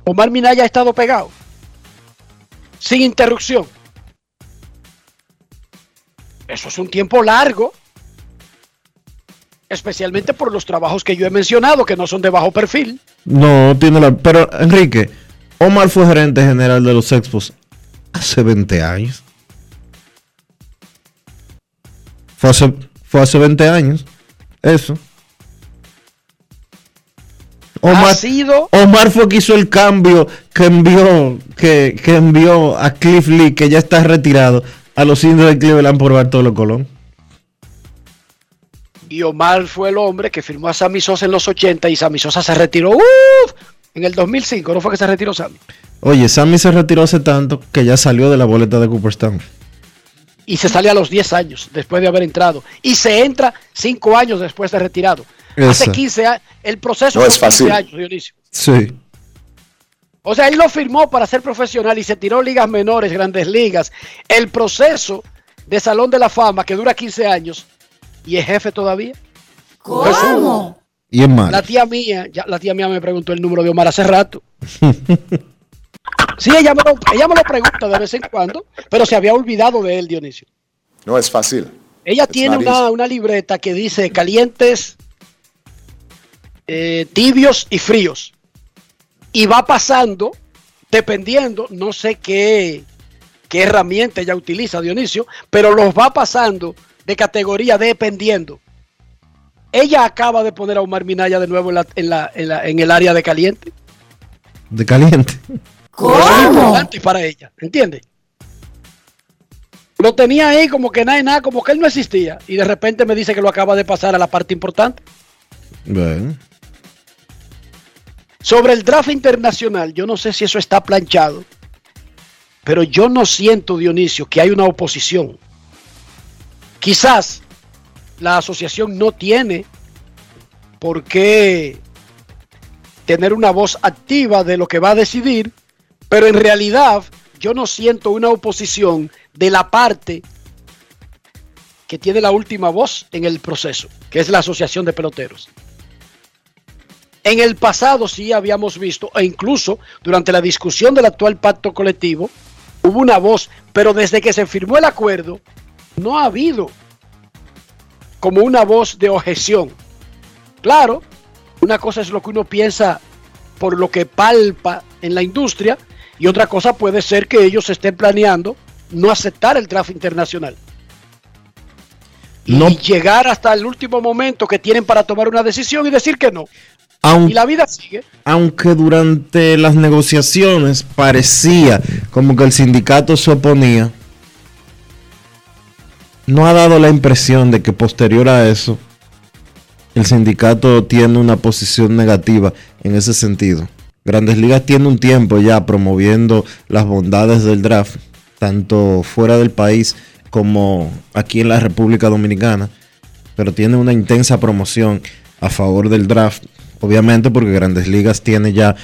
Omar Minaya ha estado pegado. Sin interrupción. Eso es un tiempo largo. Especialmente por los trabajos que yo he mencionado, que no son de bajo perfil. No, tiene la. Pero, Enrique, Omar fue gerente general de los Expos hace 20 años. Fue hace, fue hace 20 años. Eso. Omar, sido... Omar fue que hizo el cambio que envió, que, que envió a Cliff Lee, que ya está retirado, a los indios de Cleveland por Bartolo Colón. Y Omar fue el hombre que firmó a Sammy Sosa en los 80 y Sammy Sosa se retiró ¡uf! en el 2005. ¿No fue que se retiró Sammy? Oye, Sammy se retiró hace tanto que ya salió de la boleta de Cooperstown. Y se sale a los 10 años después de haber entrado. Y se entra 5 años después de retirado. Hace 15 años. El proceso no es fácil. años, Dionisio. Sí. O sea, él lo firmó para ser profesional y se tiró ligas menores, grandes ligas. El proceso de Salón de la Fama, que dura 15 años, y es jefe todavía. ¿Cómo? Y es malo. La tía mía, ya, la tía mía me preguntó el número de Omar hace rato. sí, ella me, lo, ella me lo pregunta de vez en cuando, pero se había olvidado de él, Dionisio. No es fácil. Ella tiene una, una, libreta que dice calientes, eh, tibios y fríos. Y va pasando, dependiendo, no sé qué, qué herramienta ella utiliza, Dionisio, pero los va pasando de categoría dependiendo. Ella acaba de poner a Omar Minaya de nuevo en, la, en, la, en, la, en el área de caliente. De caliente. ¿Cómo? para ella, ¿entiende? Lo tenía ahí como que nada y nada, como que él no existía. Y de repente me dice que lo acaba de pasar a la parte importante. Bueno, Sobre el draft internacional, yo no sé si eso está planchado, pero yo no siento, Dionisio, que hay una oposición. Quizás la asociación no tiene por qué tener una voz activa de lo que va a decidir, pero en realidad yo no siento una oposición de la parte que tiene la última voz en el proceso, que es la Asociación de Peloteros. En el pasado sí habíamos visto, e incluso durante la discusión del actual pacto colectivo, hubo una voz, pero desde que se firmó el acuerdo, no ha habido como una voz de objeción. Claro, una cosa es lo que uno piensa por lo que palpa en la industria y otra cosa puede ser que ellos estén planeando no aceptar el draft internacional. No. Y llegar hasta el último momento que tienen para tomar una decisión y decir que no. Aun- Y la vida sigue. aunque durante las negociaciones parecía como que el sindicato se oponía, no ha dado la impresión de que posterior a eso el sindicato tiene una posición negativa en ese sentido. Grandes Ligas tiene un tiempo ya promoviendo las bondades del draft, tanto fuera del país como aquí en la República Dominicana, pero tiene una intensa promoción a favor del draft, obviamente porque Grandes Ligas tiene ya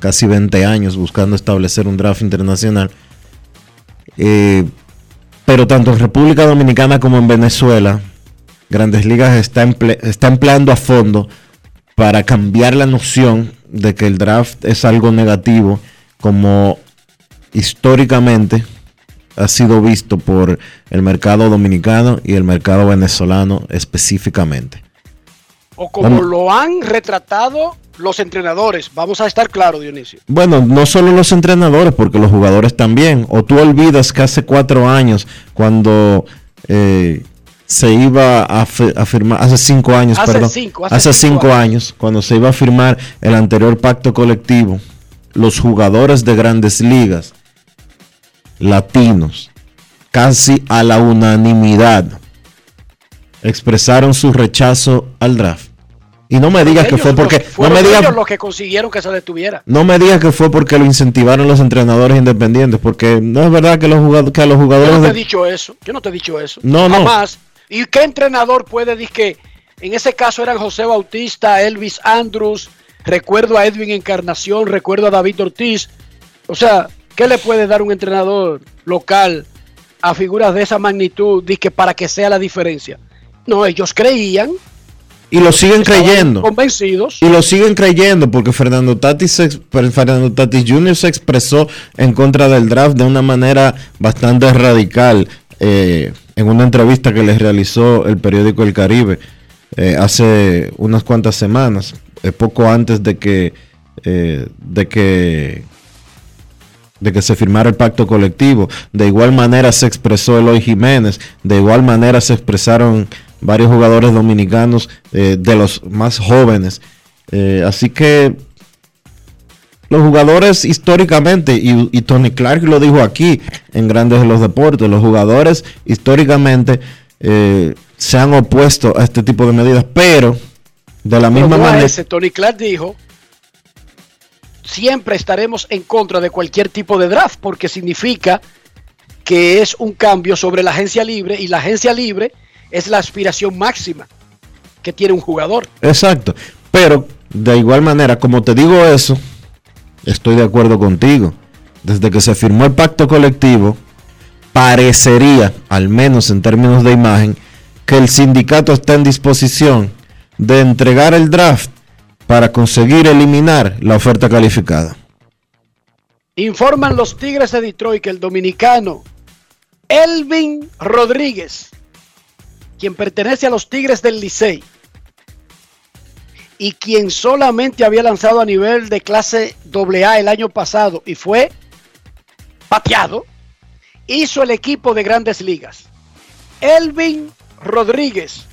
casi 20 años buscando establecer un draft internacional. Eh, pero tanto en República Dominicana como en Venezuela, Grandes Ligas está, emple- está empleando a fondo para cambiar la noción de que el draft es algo negativo, como históricamente ha sido visto por el mercado dominicano y el mercado venezolano específicamente. O como Vamos. lo han retratado los entrenadores. Vamos a estar claros, Dionisio. Bueno, no solo los entrenadores, porque los jugadores también. O tú olvidas que hace cuatro años, cuando eh, se iba a, fi- a firmar, hace cinco años, Hace perdón, cinco, hace hace cinco cinco años, cuando se iba a firmar el anterior pacto colectivo, los jugadores de grandes ligas, latinos, casi a la unanimidad, expresaron su rechazo al draft. Y no me digas que fue porque, no me digas, ellos los que consiguieron que se detuviera. no me digas que fue porque lo incentivaron los entrenadores independientes, porque no es verdad que, los jugado- que a los Yo jugadores... no te he dicho eso. Yo no te he dicho eso. No, no. Jamás. ¿Y qué entrenador puede decir que en ese caso eran José Bautista, Elvis Andrews, recuerdo a Edwin Encarnación, recuerdo a David Ortiz? O sea, ¿qué le puede dar un entrenador local a figuras de esa magnitud que para que sea la diferencia? No, ellos creían, y lo siguen creyendo. convencidos. Y lo siguen creyendo porque Fernando Tatis, Fernando Tatis Jr. se expresó en contra del draft de una manera bastante radical eh, en una entrevista que les realizó el periódico El Caribe eh, hace unas cuantas semanas, eh, poco antes de que, de que de que se firmara el pacto colectivo. De igual manera se expresó Eloy Jiménez, de igual manera se expresaron varios jugadores dominicanos eh, de los más jóvenes. Eh, así que los jugadores históricamente, y, y Tony Clark lo dijo aquí en Grandes de los Deportes, los jugadores históricamente eh, se han opuesto a este tipo de medidas, pero de la misma manera... ese, Tony Clark dijo, siempre estaremos en contra de cualquier tipo de draft porque significa que es un cambio sobre la agencia libre y la agencia libre es la aspiración máxima que tiene un jugador. Exacto. Pero de igual manera, como te digo eso, estoy de acuerdo contigo. Desde que se firmó el pacto colectivo, parecería, al menos en términos de imagen, que el sindicato está en disposición de entregar el draft para conseguir eliminar la oferta calificada. Informan los Tigres de Detroit que el dominicano Elvin Rodríguez, quien pertenece a los Tigres del Licey y quien solamente había lanzado a nivel de clase AA el año pasado y fue pateado, hizo el equipo de grandes ligas. Elvin Rodríguez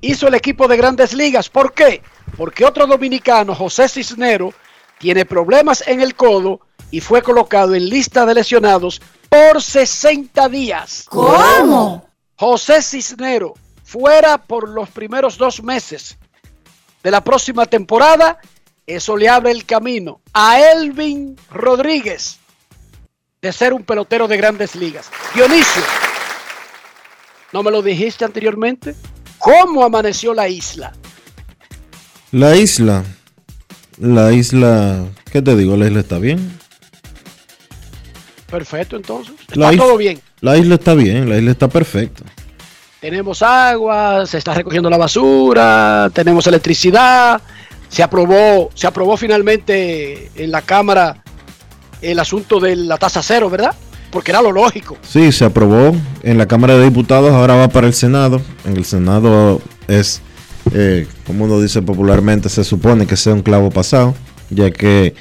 hizo el equipo de grandes ligas. ¿Por qué? Porque otro dominicano, José Cisnero, tiene problemas en el codo y fue colocado en lista de lesionados por 60 días. ¿Cómo? José Cisnero fuera por los primeros dos meses de la próxima temporada, eso le abre el camino a Elvin Rodríguez de ser un pelotero de grandes ligas. Dionisio, ¿no me lo dijiste anteriormente? ¿Cómo amaneció la isla? La isla. La isla. ¿Qué te digo? La isla está bien. Perfecto, entonces. Está todo bien. La isla está bien, la isla está perfecta. Tenemos agua, se está recogiendo la basura, tenemos electricidad. Se aprobó, se aprobó finalmente en la Cámara el asunto de la tasa cero, ¿verdad? Porque era lo lógico. Sí, se aprobó en la Cámara de Diputados, ahora va para el Senado. En el Senado es, eh, como uno dice popularmente, se supone que sea un clavo pasado, ya que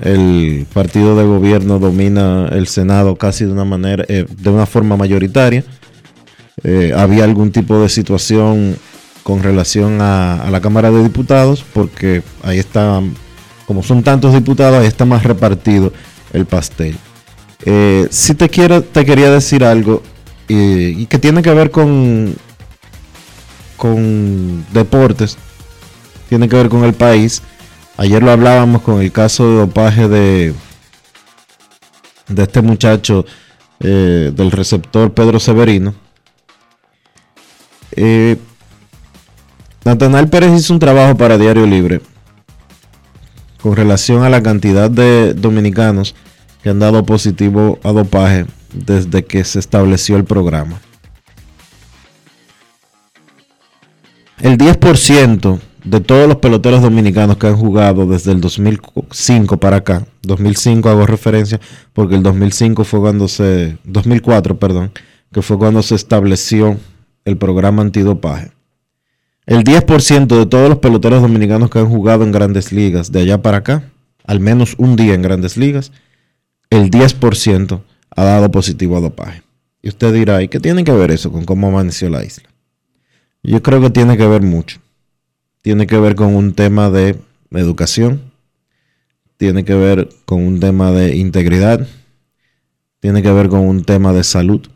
el partido de gobierno domina el Senado casi de una manera, eh, de una forma mayoritaria. Eh, había algún tipo de situación con relación a, la Cámara de Diputados, porque ahí está, como son tantos diputados, ahí está más repartido el pastel. Eh, si te quiero, te quería decir algo y que tiene que ver con con deportes, tiene que ver con el país. Ayer lo hablábamos con el caso de dopaje de de este muchacho eh, del receptor Pedro Severino. Eh, Pérez hizo un trabajo para Diario Libre con relación a la cantidad de dominicanos que han dado positivo a dopaje desde que se estableció el programa. El 10% de todos los peloteros dominicanos que han jugado desde el 2005 para acá, 2005 hago referencia porque el 2005 fue cuando se, 2004, perdón, que fue cuando se estableció el programa antidopaje. El 10% de todos los peloteros dominicanos que han jugado en grandes ligas de allá para acá, al menos un día en grandes ligas, el 10% ha dado positivo a dopaje. Y usted dirá, ¿y qué tiene que ver eso con cómo amaneció la isla? Yo creo que tiene que ver mucho. Tiene que ver con un tema de educación, tiene que ver con un tema de integridad, tiene que ver con un tema de salud,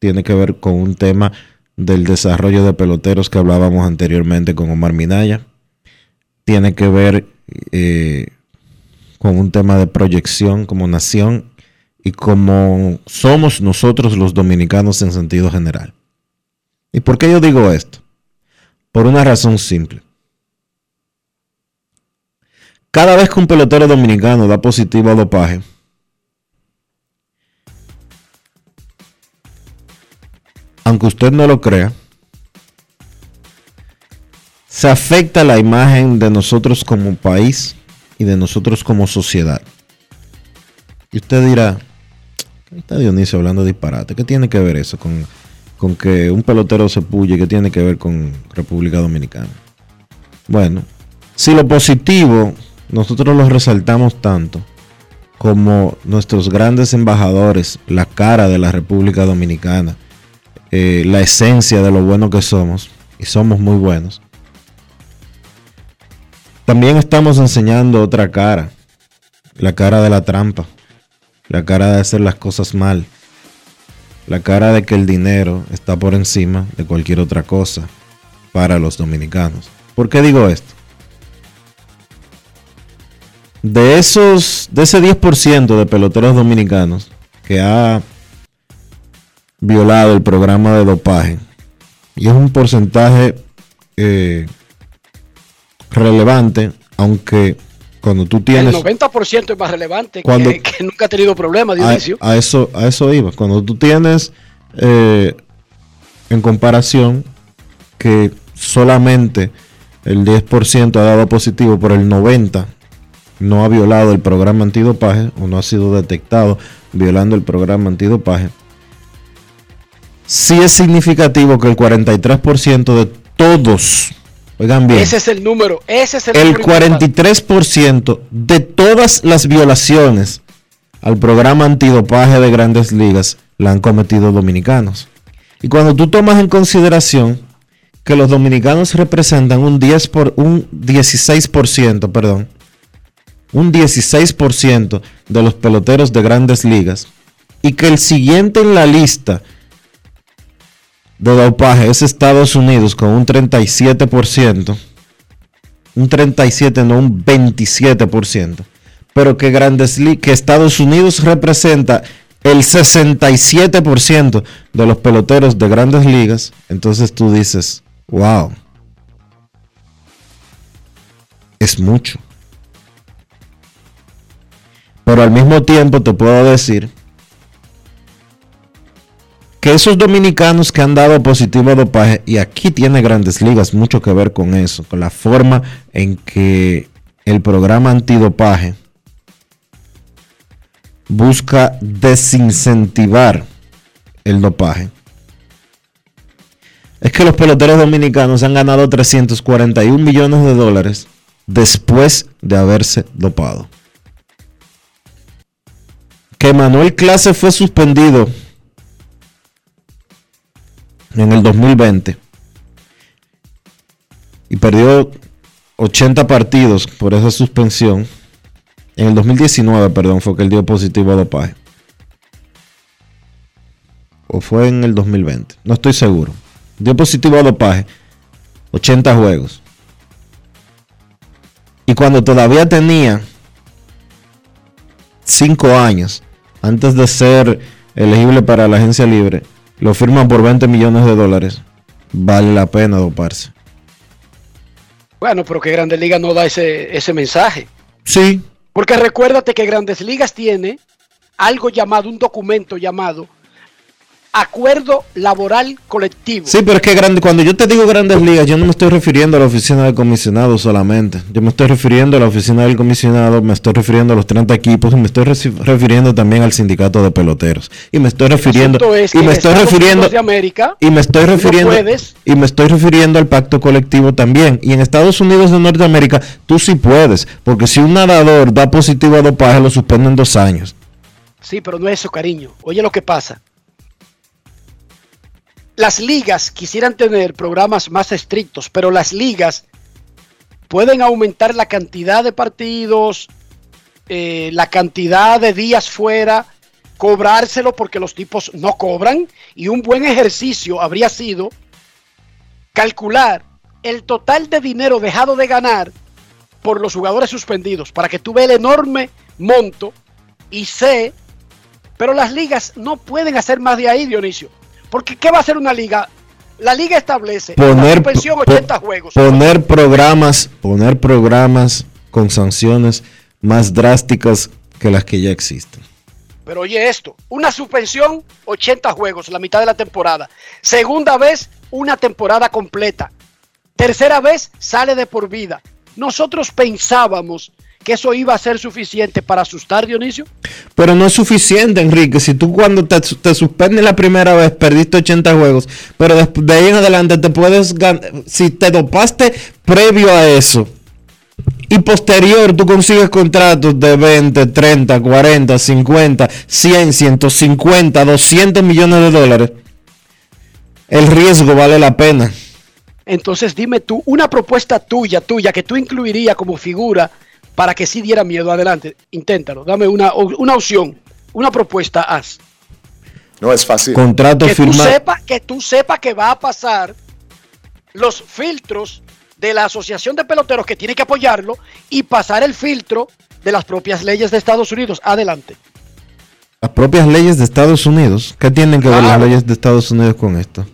tiene que ver con un tema del desarrollo de peloteros que hablábamos anteriormente con Omar Minaya, tiene que ver eh, con un tema de proyección como nación y como somos nosotros los dominicanos en sentido general. ¿Y por qué yo digo esto? Por una razón simple. Cada vez que un pelotero dominicano da positivo a dopaje, aunque usted no lo crea, se afecta la imagen de nosotros como país y de nosotros como sociedad. Y usted dirá, ¿qué está Dionisio hablando de disparate? ¿Qué tiene que ver eso con, con que un pelotero se puye? ¿Qué tiene que ver con República Dominicana? Bueno, si lo positivo nosotros lo resaltamos tanto como nuestros grandes embajadores, la cara de la República Dominicana, eh, la esencia de lo bueno que somos, y somos muy buenos, también estamos enseñando otra cara, la cara de la trampa, la cara de hacer las cosas mal, la cara de que el dinero está por encima de cualquier otra cosa para los dominicanos. ¿Por qué digo esto? De esos, de ese 10% de peloteros dominicanos que ha violado el programa de dopaje, y es un porcentaje eh, relevante, aunque cuando tú El tienes... 90% es más relevante Cuando- que, que nunca ha tenido problemas, a, Dionisio. a eso, a eso iba. Cuando tú tienes eh, en comparación que solamente el 10% ha dado positivo, pero el 90% no ha violado el programa antidopaje o no ha sido detectado violando el programa antidopaje, sí es significativo que el 43% de todos, oigan bien, Ese es el número, ese es el, el número importante. 43% de todas las violaciones al programa antidopaje de grandes ligas la han cometido dominicanos. Y cuando tú tomas en consideración que los dominicanos representan un 10 por un 16%, perdón, un 16% de los peloteros de grandes ligas y que el siguiente en la lista de dopaje es Estados Unidos con un 37%, un 37 no un 27%, pero que grandes Li- que Estados Unidos representa el 67% de los peloteros de grandes ligas, entonces tú dices, wow, es mucho. Pero al mismo tiempo te puedo decir que esos dominicanos que han dado positivo dopaje, y aquí tiene grandes ligas mucho que ver con eso, con la forma en que el programa antidopaje busca desincentivar el dopaje. Es que los peloteros dominicanos han ganado 341 millones de dólares después de haberse dopado. Que Manuel Clase fue suspendido en el 2020 y perdió 80 partidos por esa suspensión. En el 2019, perdón, fue que él dio positivo a dopaje. O fue en el 2020, no estoy seguro. Dio positivo a dopaje, 80 juegos. Y cuando todavía tenía 5 años, antes de ser elegible para la agencia libre, lo firman por 20 millones de dólares. Vale la pena doparse. Bueno, pero que Grandes Ligas no da ese, ese mensaje. Sí. Porque recuérdate que Grandes Ligas tiene algo llamado, un documento llamado Acuerdo Laboral Colectivo. Sí, pero es que grande, cuando yo te digo grandes ligas, yo no me estoy refiriendo a la oficina del comisionado solamente. Yo me estoy refiriendo a la oficina del comisionado, me estoy refiriendo a los 30 equipos y me estoy refiriendo también al sindicato de peloteros. Y me estoy refiriendo y me estoy refiriendo de América, y me estoy no refiriendo y me estoy refiriendo al pacto colectivo también. Y en Estados Unidos de Norteamérica tú sí puedes, porque si un nadador da positivo a dopaje lo suspenden dos años. Sí, pero no es eso, cariño. Oye lo que pasa. Las ligas quisieran tener programas más estrictos, pero las ligas pueden aumentar la cantidad de partidos, eh, la cantidad de días fuera, cobrárselo porque los tipos no cobran. Y un buen ejercicio habría sido calcular el total de dinero dejado de ganar por los jugadores suspendidos para que tú veas el enorme monto y sé, pero las ligas no pueden hacer más de ahí, Dionisio. Porque ¿qué va a hacer una liga? La liga establece Poner, suspensión po- 80 juegos. poner programas, poner programas con sanciones más drásticas que las que ya existen. Pero oye esto, una suspensión 80 juegos, la mitad de la temporada. Segunda vez, una temporada completa. Tercera vez, sale de por vida. Nosotros pensábamos que eso iba a ser suficiente para asustar, Dionisio. Pero no es suficiente, Enrique. Si tú cuando te, te suspendes la primera vez perdiste 80 juegos, pero des- de ahí en adelante te puedes ganar. Si te dopaste previo a eso y posterior tú consigues contratos de 20, 30, 40, 50, 100, 150, 200 millones de dólares, el riesgo vale la pena. Entonces dime tú, una propuesta tuya, tuya, que tú incluirías como figura para que sí diera miedo. Adelante, inténtalo. Dame una, una opción, una propuesta, haz. No es fácil. Contrato que tú firmado. sepas que tú sepa que va a pasar los filtros de la Asociación de Peloteros que tiene que apoyarlo y pasar el filtro de las propias leyes de Estados Unidos. Adelante. Las propias leyes de Estados Unidos. ¿Qué tienen que ver las leyes de Estados Unidos con esto?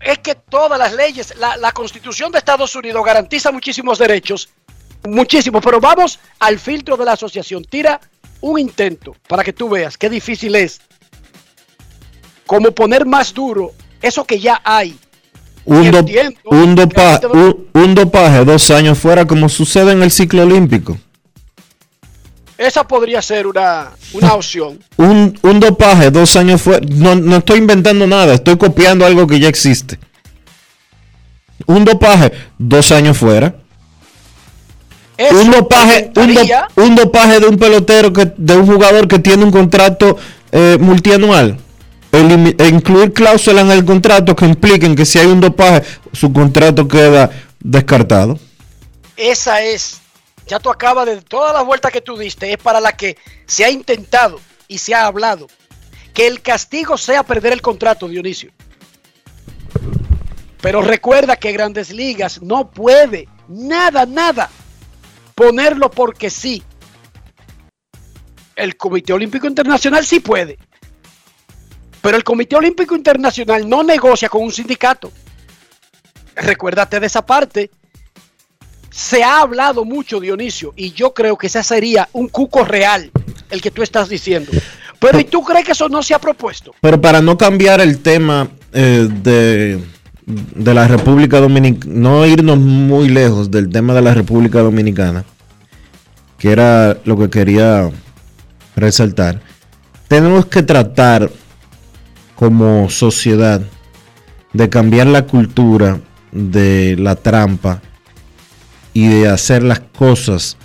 Es que todas las leyes, la, la Constitución de Estados Unidos garantiza muchísimos derechos, muchísimos, pero vamos al filtro de la asociación. Tira un intento para que tú veas qué difícil es. Como poner más duro eso que ya hay. un, Y do- entiendo un, que dopa- a ti te- un- un dopaje dos años fuera como sucede en el ciclo olímpico. Esa podría ser una, una opción. Un, un dopaje dos años fuera. No, no estoy inventando nada, estoy copiando algo que ya existe. Un dopaje dos años fuera. Eso un dopaje, un, do- aumentaría- un dopaje de un pelotero que, de un jugador que tiene un contrato eh, multianual. E incluir cláusulas en el contrato que impliquen que si hay un dopaje, su contrato queda descartado. Esa es Ya tú acabas de todas las vueltas que tú diste, es para la que se ha intentado y se ha hablado. Que el castigo sea perder el contrato, Dionisio. Pero recuerda que Grandes Ligas no puede nada, nada ponerlo porque sí. El Comité Olímpico Internacional sí puede. Pero el Comité Olímpico Internacional no negocia con un sindicato. Recuérdate de esa parte. Se ha hablado mucho, Dionisio, y yo creo que ese sería un cuco real, el que tú estás diciendo. Pero ¿y tú crees que eso no se ha propuesto? Pero para no cambiar el tema eh, de, de la República Dominicana, no irnos muy lejos del tema de la República Dominicana, que era lo que quería resaltar, tenemos que tratar como sociedad de cambiar la cultura de la trampa y de hacer las cosas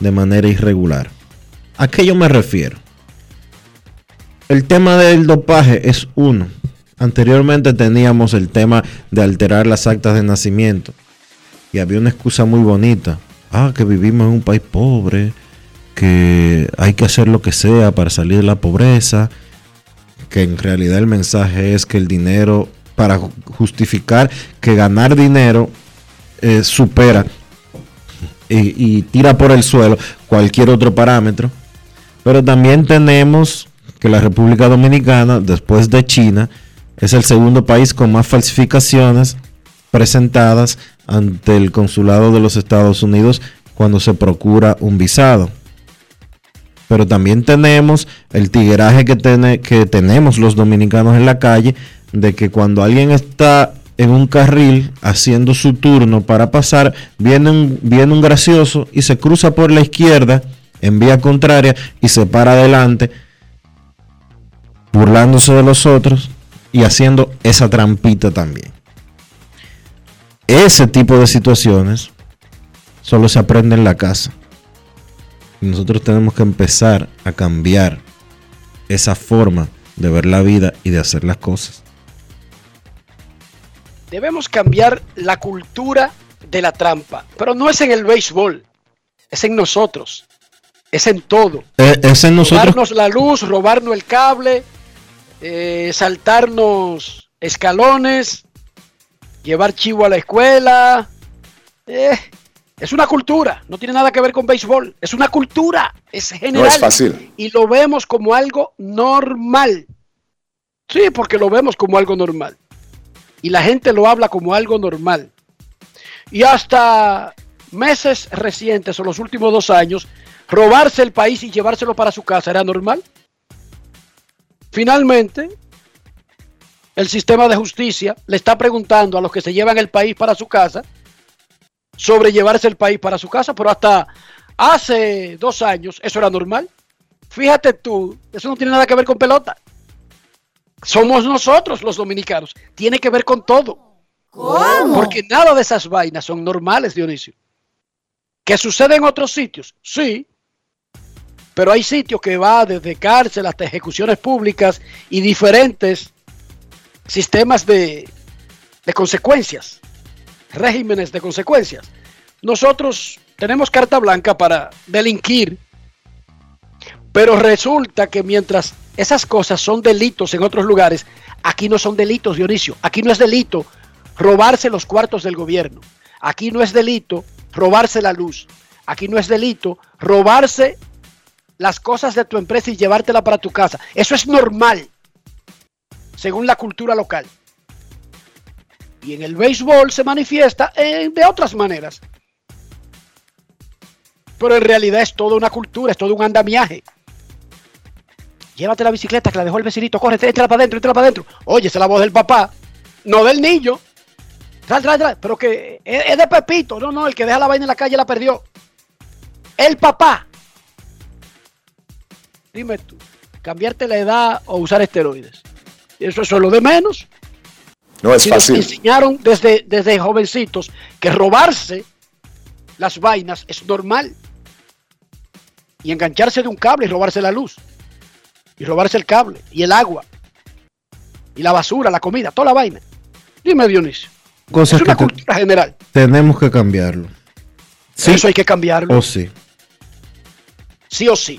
de manera irregular. ¿A qué yo me refiero? El tema del dopaje es uno. Anteriormente teníamos el tema de alterar las actas de nacimiento. Y había una excusa muy bonita. Ah, que vivimos en un país pobre, que hay que hacer lo que sea para salir de la pobreza. Que en realidad el mensaje es que el dinero, para justificar que ganar dinero eh, supera y, y tira por el suelo cualquier otro parámetro. Pero también tenemos que la República Dominicana, después de China, es el segundo país con más falsificaciones presentadas ante el consulado de los Estados Unidos cuando se procura un visado. Pero también tenemos el tigueraje que, que tenemos los dominicanos en la calle de que cuando alguien está en un carril haciendo su turno para pasar, viene un, viene un gracioso y se cruza por la izquierda en vía contraria y se para adelante burlándose de los otros y haciendo esa trampita también. Ese tipo de situaciones solo se aprende en la casa. Y nosotros tenemos que empezar a cambiar esa forma de ver la vida y de hacer las cosas. Debemos cambiar la cultura de la trampa, pero no es en el béisbol, es en nosotros, es en todo. Eh, es en nosotros. Robarnos la luz, robarnos el cable, eh, saltarnos escalones, llevar chivo a la escuela. Eh, es una cultura, no tiene nada que ver con béisbol, es una cultura, es general. No es fácil. Y lo vemos como algo normal. Sí, porque lo vemos como algo normal. Y la gente lo habla como algo normal. Y hasta meses recientes o los últimos dos años, robarse el país y llevárselo para su casa era normal. Finalmente, el sistema de justicia le está preguntando a los que se llevan el país para su casa sobre llevarse el país para su casa, pero hasta hace dos años eso era normal. Fíjate tú, eso no tiene nada que ver con pelota. Somos nosotros los dominicanos. Tiene que ver con todo. ¿Cómo? Porque nada de esas vainas son normales, Dionisio. ¿Que sucede en otros sitios? Sí. Pero hay sitios que va desde cárcel hasta ejecuciones públicas y diferentes sistemas de, de consecuencias, regímenes de consecuencias. Nosotros tenemos carta blanca para delinquir, pero resulta que mientras esas cosas son delitos en otros lugares, aquí no son delitos, Dionisio. Aquí no es delito robarse los cuartos del gobierno. Aquí no es delito robarse la luz. Aquí no es delito robarse las cosas de tu empresa y llevártela para tu casa. Eso es normal, según la cultura local. Y en el béisbol se manifiesta eh, de otras maneras. Pero en realidad es toda una cultura, es todo un andamiaje. Llévate la bicicleta que la dejó el vecinito, corre, échala para adentro, échala para adentro. Oye, esa es la voz del papá, no del niño. Trae, trae, trae. Pero que es de Pepito. No, no, el que deja la vaina en la calle la perdió. El papá. Dime tú, cambiarte la edad o usar esteroides. Eso, eso es lo de menos. No es Si nos fácil. enseñaron desde, desde jovencitos que robarse las vainas es normal. Y engancharse de un cable y robarse la luz. Y robarse el cable y el agua. Y la basura, la comida, toda la vaina. Dime, Dionisio. Cosas es una que te- cultura general. tenemos que cambiarlo. Sí. Eso hay que cambiarlo. Oh, sí. Sí o sí.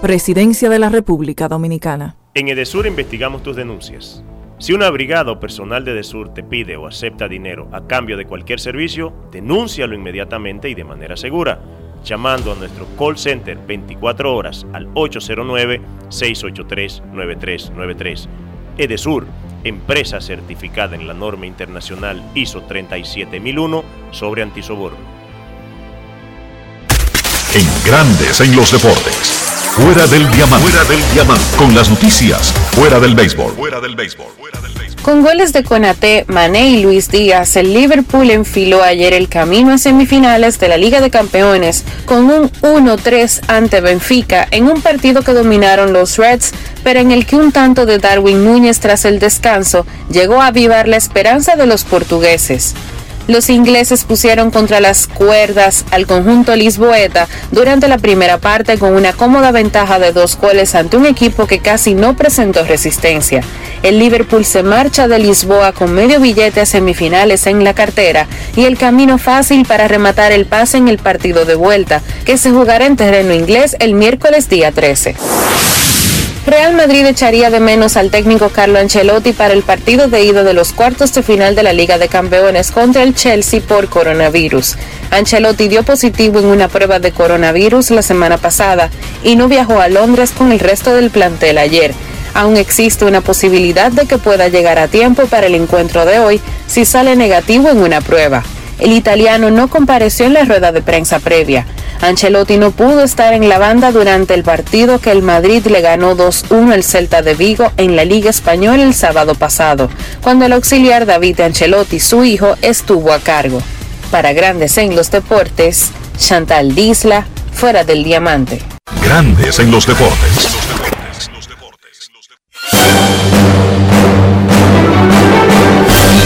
Presidencia de la República Dominicana. En Edesur investigamos tus denuncias. Si una brigada o personal de Edesur te pide o acepta dinero a cambio de cualquier servicio, denúncialo inmediatamente y de manera segura, llamando a nuestro call center 24 horas al 809-683-9393. Edesur, empresa certificada en la norma internacional ISO 37001 sobre antisoborno. En Grandes en los deportes. Fuera del diamante. Fuera del diamante. Con las noticias. Fuera del béisbol. Fuera del béisbol. Con goles de Conate, Mané y Luis Díaz, el Liverpool enfiló ayer el camino a semifinales de la Liga de Campeones con un 1-3 ante Benfica en un partido que dominaron los Reds, pero en el que un tanto de Darwin Núñez tras el descanso llegó a avivar la esperanza de los portugueses. Los ingleses pusieron contra las cuerdas al conjunto lisboeta durante la primera parte con una cómoda ventaja de dos goles ante un equipo que casi no presentó resistencia. El Liverpool se marcha de Lisboa con medio billete a semifinales en la cartera y el camino fácil para rematar el pase en el partido de vuelta, que se jugará en terreno inglés el miércoles día 13. Real Madrid echaría de menos al técnico Carlo Ancelotti para el partido de ida de los cuartos de final de la Liga de Campeones contra el Chelsea por coronavirus. Ancelotti dio positivo en una prueba de coronavirus la semana pasada y no viajó a Londres con el resto del plantel ayer. Aún existe una posibilidad de que pueda llegar a tiempo para el encuentro de hoy si sale negativo en una prueba. El italiano no compareció en la rueda de prensa previa. Ancelotti no pudo estar en la banda durante el partido que el Madrid le ganó 2-1 al Celta de Vigo en la Liga Española el sábado pasado, cuando el auxiliar David Ancelotti, su hijo, estuvo a cargo. Para Grandes en los Deportes, Chantal Disla, fuera del diamante. Grandes en los deportes. Y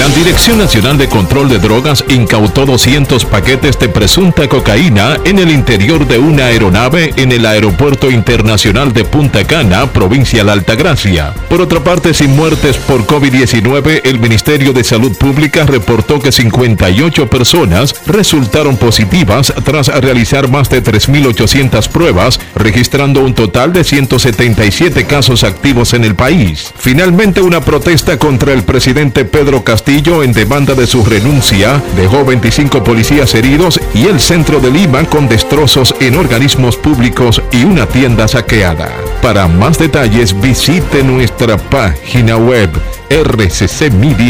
La Dirección Nacional de Control de Drogas incautó 200 paquetes de presunta cocaína en el interior de una aeronave en el Aeropuerto Internacional de Punta Cana, provincia La Altagracia. Por otra parte, sin muertes por COVID-19, el Ministerio de Salud Pública reportó que 58 personas resultaron positivas tras realizar más de 3.800 pruebas, registrando un total de 177 casos activos en el país. Finalmente, una protesta contra el presidente Pedro Castillo en demanda de su renuncia dejó 25 policías heridos y el centro de Lima con destrozos en organismos públicos y una tienda saqueada. Para más detalles visite nuestra página web rccmedia.com.do.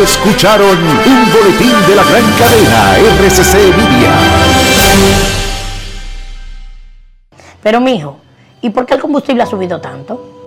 Escucharon un boletín de la gran cadena RCC Media. Pero mijo, ¿y por qué el combustible ha subido tanto?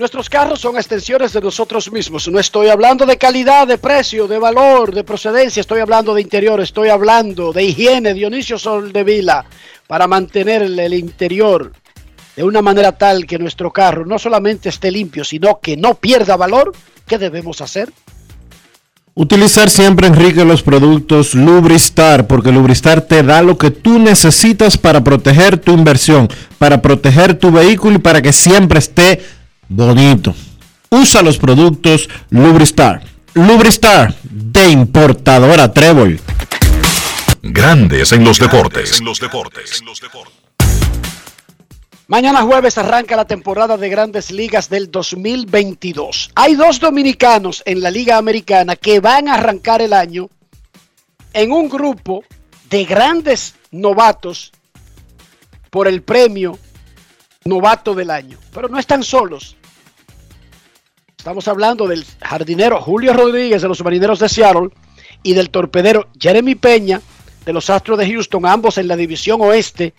Nuestros carros son extensiones de nosotros mismos. No estoy hablando de calidad, de precio, de valor, de procedencia. Estoy hablando de interior. Estoy hablando de higiene. Dionisio Soldevila para mantener el, el interior de una manera tal que nuestro carro no solamente esté limpio, sino que no pierda valor. ¿Qué debemos hacer? Utilizar siempre, Enrique, los productos Lubristar, porque Lubristar te da lo que tú necesitas para proteger tu inversión, para proteger tu vehículo y para que siempre esté bonito. Usa los productos Lubristar. Lubristar de importadora Trébol. Grandes en los deportes. En los deportes. En los deportes. Mañana jueves arranca la temporada de grandes ligas del 2022. Hay dos dominicanos en la Liga Americana que van a arrancar el año en un grupo de grandes novatos por el premio novato del año. Pero no están solos. Estamos hablando del jardinero Julio Rodríguez de los Marineros de Seattle y del torpedero Jeremy Peña de los Astros de Houston, ambos en la división oeste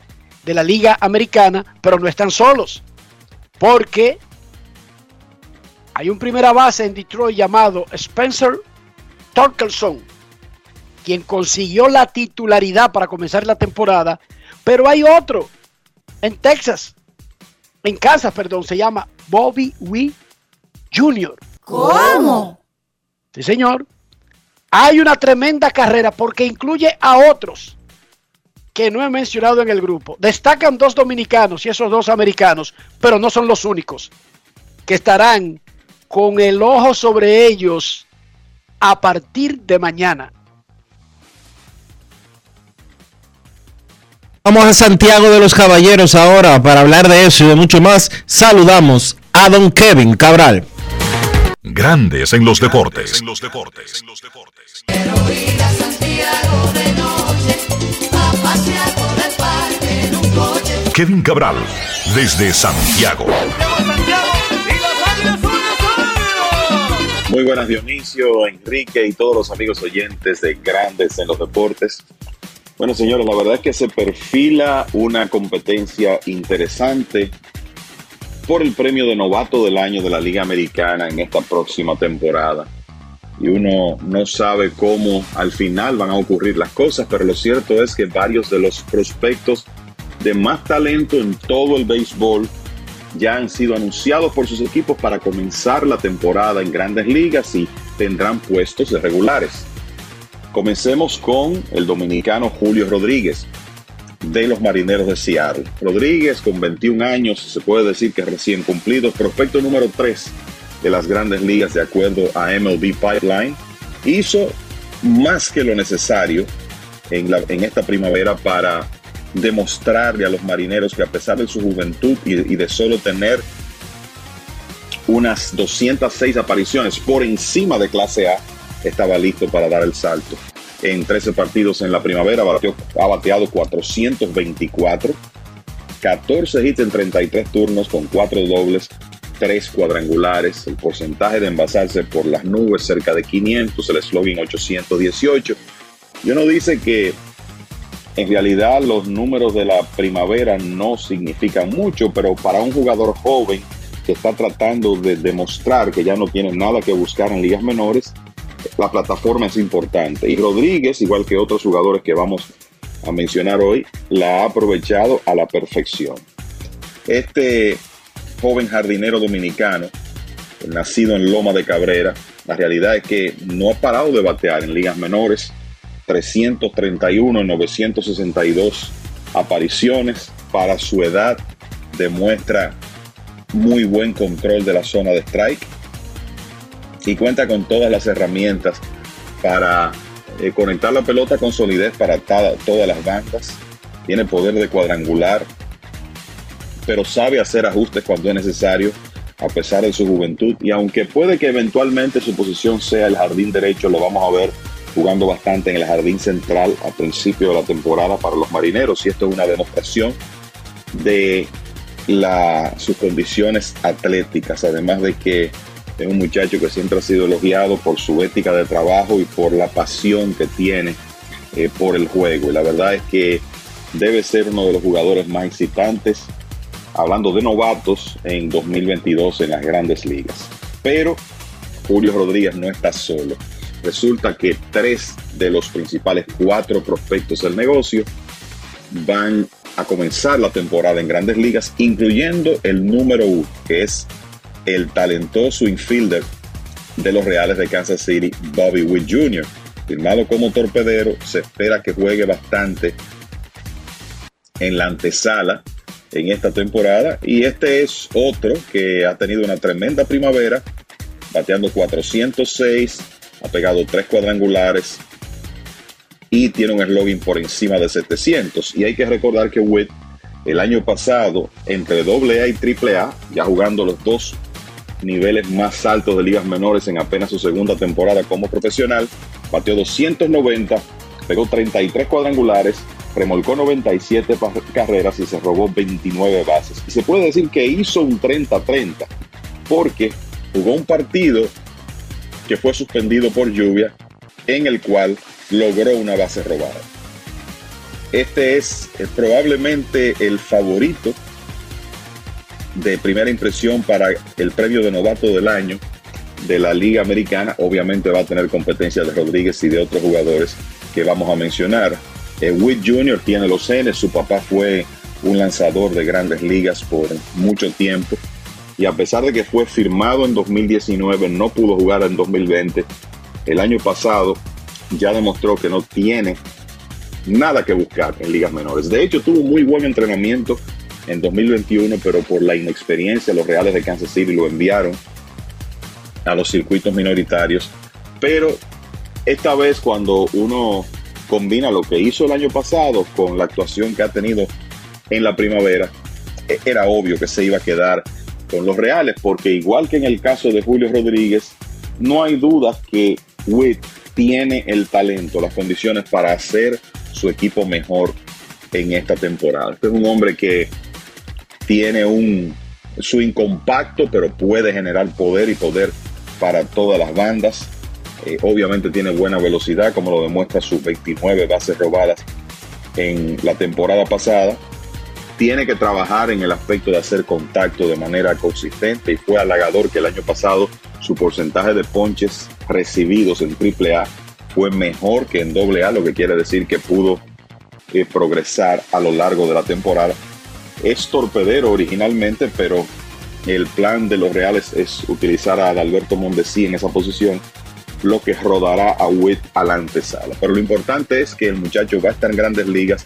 de la Liga Americana, pero no están solos, porque hay un primera base en Detroit llamado Spencer Torkelson, quien consiguió la titularidad para comenzar la temporada, pero hay otro en Texas, en Kansas, perdón, se llama Bobby Wee Jr. ¿Cómo? Sí, señor. Hay una tremenda carrera porque incluye a otros que no he mencionado en el grupo. Destacan dos dominicanos y esos dos americanos, pero no son los únicos que estarán con el ojo sobre ellos a partir de mañana. Vamos a Santiago de los Caballeros ahora para hablar de eso y de mucho más. Saludamos a don Kevin Cabral. Grandes en los deportes. En los deportes. En los deportes. Kevin Cabral, desde Santiago. Muy buenas Dionisio, Enrique y todos los amigos oyentes de Grandes en los Deportes. Bueno señores, la verdad es que se perfila una competencia interesante por el premio de novato del año de la Liga Americana en esta próxima temporada. Y uno no sabe cómo al final van a ocurrir las cosas, pero lo cierto es que varios de los prospectos de más talento en todo el béisbol ya han sido anunciados por sus equipos para comenzar la temporada en grandes ligas y tendrán puestos de regulares. Comencemos con el dominicano Julio Rodríguez de los Marineros de Seattle. Rodríguez, con 21 años, se puede decir que recién cumplido, prospecto número 3 de las grandes ligas de acuerdo a MLB Pipeline, hizo más que lo necesario en, esta primavera para demostrarle a los marineros que a pesar de su juventud y de solo tener unas 206 apariciones por encima de clase A, estaba listo para dar el salto. En 13 partidos en la primavera ha bateado 424, 14 hits en 33 turnos con 4 dobles, 3 cuadrangulares, el porcentaje de envasarse por las nubes cerca de 500, el slogan 818. Y uno dice que en realidad los números de la primavera no significan mucho, pero para un jugador joven que está tratando de demostrar que ya no tiene nada que buscar en ligas menores, la plataforma es importante. Y Rodríguez, igual que otros jugadores que vamos a mencionar hoy, la ha aprovechado a la perfección. Este joven jardinero dominicano, nacido en Loma de Cabrera, la realidad es que no ha parado de batear en ligas menores, 331 en 962 apariciones para su edad, demuestra muy buen control de la zona de strike y cuenta con todas las herramientas para eh, conectar la pelota con solidez para todas las bandas. Tiene poder de cuadrangular, pero sabe hacer ajustes cuando es necesario, a pesar de su juventud. Y aunque puede que eventualmente su posición sea el jardín derecho, lo vamos a ver jugando bastante en el jardín central a principio de la temporada para los marineros. Y esto es una demostración de sus condiciones atléticas, además de que es un muchacho que siempre ha sido elogiado por su ética de trabajo y por la pasión que tiene eh, por el juego. Y la verdad es que debe ser uno de los jugadores más excitantes, hablando de novatos en 2022 en las grandes ligas. Pero Julio Rodríguez no está solo. Resulta que tres de los principales cuatro prospectos del negocio van a comenzar la temporada en grandes ligas, incluyendo el número uno, que es el talentoso infielder de los Reales de Kansas City, Bobby Witt Jr. Firmado como torpedero, se espera que juegue bastante en la antesala en esta temporada. Y este es otro que ha tenido una tremenda primavera, bateando 406, ha pegado tres cuadrangulares y tiene un eslogan por encima de 700. Y hay que recordar que Witt el año pasado, entre AA y AAA, ya jugando los dos niveles más altos de ligas menores en apenas su segunda temporada como profesional. Bateó 290, pegó 33 cuadrangulares, remolcó 97 carreras y se robó 29 bases. Y se puede decir que hizo un 30-30 porque jugó un partido que fue suspendido por lluvia en el cual logró una base robada. Este es eh, probablemente el favorito de primera impresión para el premio de novato del año de la Liga Americana. Obviamente va a tener competencia de Rodríguez y de otros jugadores que vamos a mencionar. Eh, Witt Jr. tiene los genes, su papá fue un lanzador de grandes ligas por mucho tiempo y a pesar de que fue firmado en 2019, no pudo jugar en 2020. El año pasado ya demostró que no tiene nada que buscar en ligas menores. De hecho, tuvo muy buen entrenamiento en 2021, pero por la inexperiencia los Reales de Kansas City lo enviaron a los circuitos minoritarios. Pero esta vez cuando uno combina lo que hizo el año pasado con la actuación que ha tenido en la primavera, e-, era obvio que se iba a quedar con los Reales, porque igual que en el caso de Julio Rodríguez, no hay duda que Witt tiene el talento, las condiciones para hacer su equipo mejor en esta temporada. Este es un hombre que tiene un swing compacto, pero puede generar poder y poder para todas las bandas. Eh, obviamente tiene buena velocidad, como lo demuestra sus 29 bases robadas en la temporada pasada. Tiene que trabajar en el aspecto de hacer contacto de manera consistente y fue halagador que el año pasado su porcentaje de ponches recibidos en AAA fue mejor que en AA, lo que quiere decir que pudo eh, progresar a lo largo de la temporada es torpedero originalmente, pero el plan de los Reales es utilizar a Alberto Mondesi en esa posición, lo que rodará a Witt a la antesala. Pero lo importante es que el muchacho va a estar en grandes ligas,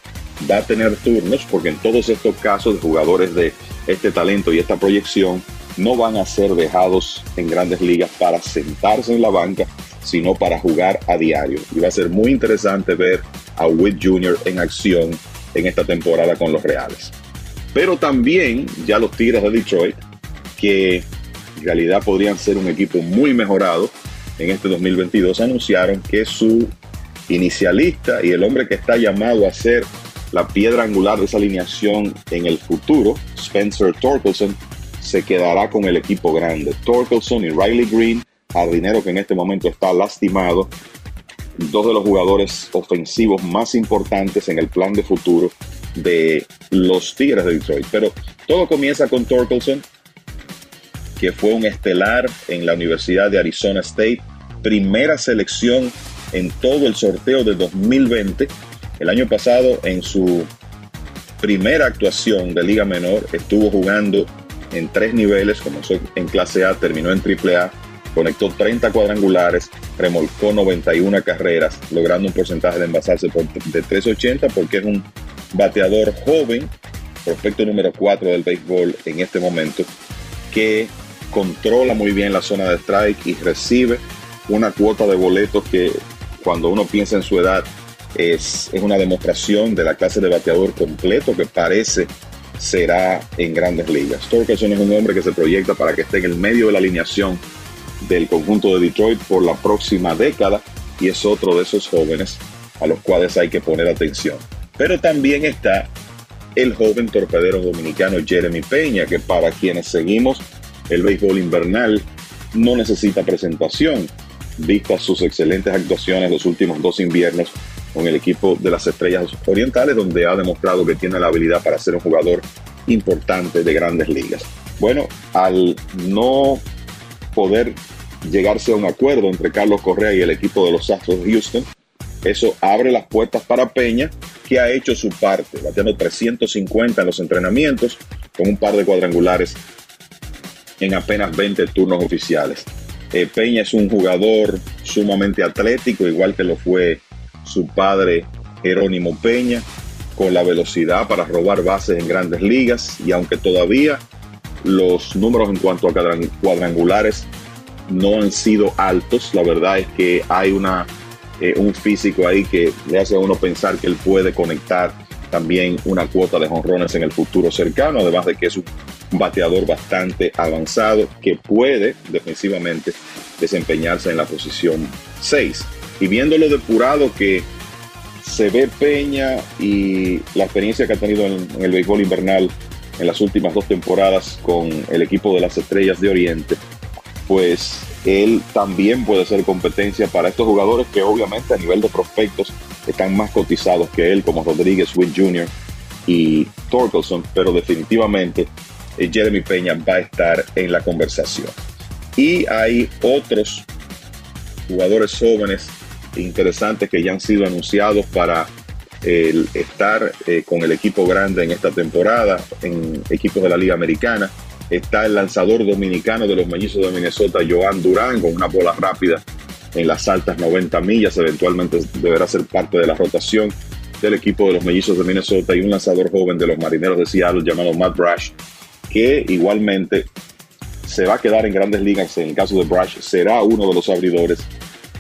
va a tener turnos, porque en todos estos casos de jugadores de este talento y esta proyección no van a ser dejados en grandes ligas para sentarse en la banca, sino para jugar a diario. Y va a ser muy interesante ver a Witt Jr. en acción en esta temporada con los Reales. Pero también ya los Tigres de Detroit, que en realidad podrían ser un equipo muy mejorado en este 2022, anunciaron que su inicialista y el hombre que está llamado a ser la piedra angular de esa alineación en el futuro, Spencer Torkelson, se quedará con el equipo grande. Torkelson y Riley Green, jardinero que en este momento está lastimado, dos de los jugadores ofensivos más importantes en el plan de futuro de los Tigres de Detroit. Pero todo comienza con Torkelson, que fue un estelar en la Universidad de Arizona State, primera selección en todo el sorteo de 2020. El año pasado, en su primera actuación de Liga Menor, estuvo jugando en tres niveles, comenzó en clase A, terminó en triple A, conectó 30 cuadrangulares, remolcó 91 carreras, logrando un porcentaje de envasarse de 380 porque es un bateador joven, prospecto número 4 del béisbol en este momento, que controla muy bien la zona de strike y recibe una cuota de boletos que cuando uno piensa en su edad es, es una demostración de la clase de bateador completo que parece será en grandes ligas. Torkelson es un hombre que se proyecta para que esté en el medio de la alineación del conjunto de Detroit por la próxima década y es otro de esos jóvenes a los cuales hay que poner atención. Pero también está el joven torpedero dominicano Jeremy Peña, que para quienes seguimos el béisbol invernal no necesita presentación, vistas sus excelentes actuaciones los últimos dos inviernos con el equipo de las Estrellas Orientales, donde ha demostrado que tiene la habilidad para ser un jugador importante de grandes ligas. Bueno, al no poder llegarse a un acuerdo entre Carlos Correa y el equipo de los Astros de Houston, eso abre las puertas para Peña, que ha hecho su parte, bateando 350 en los entrenamientos, con un par de cuadrangulares en apenas 20 turnos oficiales. Eh, Peña es un jugador sumamente atlético, igual que lo fue su padre Jerónimo Peña, con la velocidad para robar bases en grandes ligas y aunque todavía los números en cuanto a cuadrangulares no han sido altos, la verdad es que hay una, eh, un físico ahí que le hace a uno pensar que él puede conectar también una cuota de jonrones en el futuro cercano, además de que es un bateador bastante avanzado que puede defensivamente desempeñarse en la posición 6. Y viendo lo depurado que se ve Peña y la experiencia que ha tenido en, el béisbol invernal en las últimas dos temporadas con el equipo de las Estrellas de Oriente, pues él también puede ser competencia para estos jugadores que obviamente a nivel de prospectos están más cotizados que él, como Rodríguez, Witt Jr. y Torkelson, pero definitivamente eh, Jeremy Peña va a estar en la conversación. Y hay otros jugadores jóvenes interesantes que ya han sido anunciados para estar eh, con el equipo grande en esta temporada, en equipos de la Liga Americana. Está el lanzador dominicano de los mellizos de Minnesota, Joan Durán, con una bola rápida en las altas 90 millas. Eventualmente deberá ser parte de la rotación del equipo de los mellizos de Minnesota y un lanzador joven de los marineros de Seattle llamado Matt Brash, que igualmente se va a quedar en grandes ligas. En el caso de Brash, será uno de los abridores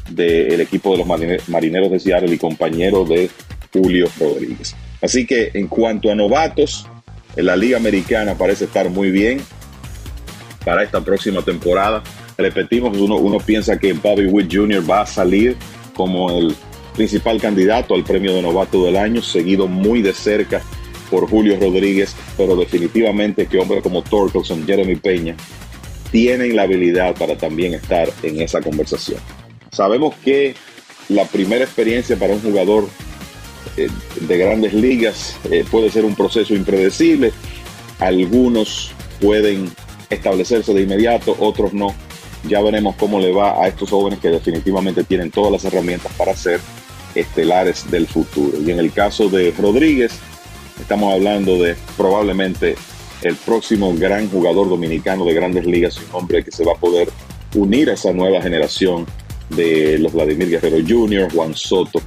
del equipo de los marineros de Seattle y compañero de Julio Rodríguez. Así que en cuanto a novatos, en la Liga Americana parece estar muy bien para esta próxima temporada. Repetimos, uno, uno piensa que Bobby Witt Jr. va a salir como el principal candidato al premio de novato del año, seguido muy de cerca por Julio Rodríguez, pero definitivamente que hombres como Torkelson, Jeremy Peña, tienen la habilidad para también estar en esa conversación. Sabemos que la primera experiencia para un jugador eh, de grandes ligas eh, puede ser un proceso impredecible. Algunos pueden establecerse de inmediato, otros no. Ya veremos cómo le va a estos jóvenes que definitivamente tienen todas las herramientas para ser estelares del futuro. Y en el caso de Rodríguez, estamos hablando de probablemente el próximo gran jugador dominicano de grandes ligas, un hombre que se va a poder unir a esa nueva generación de los Vladimir Guerrero Jr., Juan Soto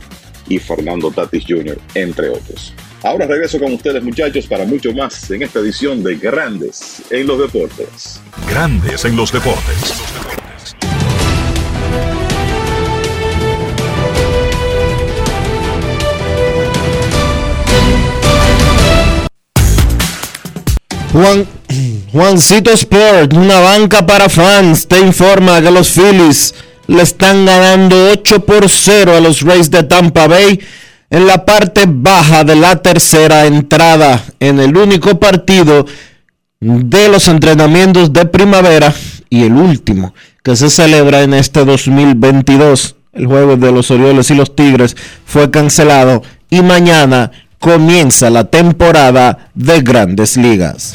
y Fernando Tatis Jr., entre otros. Ahora regreso con ustedes muchachos para mucho más en esta edición de Grandes en los Deportes. Grandes en los Deportes. Juan, Juancito Sport, una banca para fans, te informa que los Phillies le están ganando 8 por 0 a los Rays de Tampa Bay en la parte baja de la tercera entrada en el único partido de los entrenamientos de primavera y el último que se celebra en este 2022. El juego de los Orioles y los Tigres fue cancelado y mañana comienza la temporada de grandes ligas.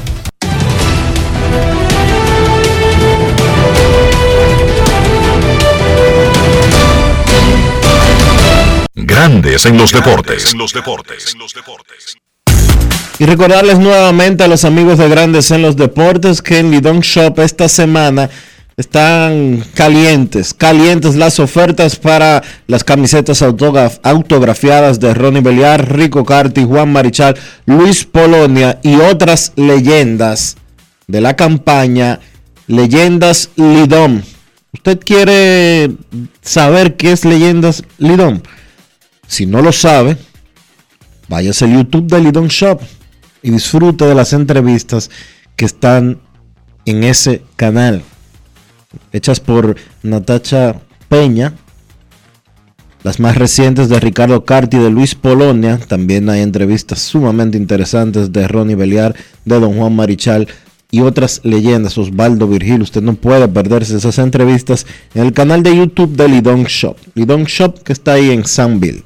Grandes en los deportes. Y recordarles nuevamente a los amigos de Grandes en los Deportes que en Lidon Shop esta semana están calientes, calientes las ofertas para las camisetas autografiadas de Ronnie Beliar, Rico Carti, Juan Marichal, Luis Polonia y otras leyendas de la campaña Leyendas Lidom. ¿Usted quiere saber qué es Leyendas Lidom? Si no lo sabe, váyase al YouTube de Lidon Shop y disfrute de las entrevistas que están en ese canal. Hechas por Natacha Peña. Las más recientes de Ricardo Carti y de Luis Polonia. También hay entrevistas sumamente interesantes de Ronnie Beliar, de Don Juan Marichal y otras leyendas. Osvaldo Virgil. Usted no puede perderse esas entrevistas en el canal de YouTube de Lidon Shop. Lidon Shop que está ahí en Sanville.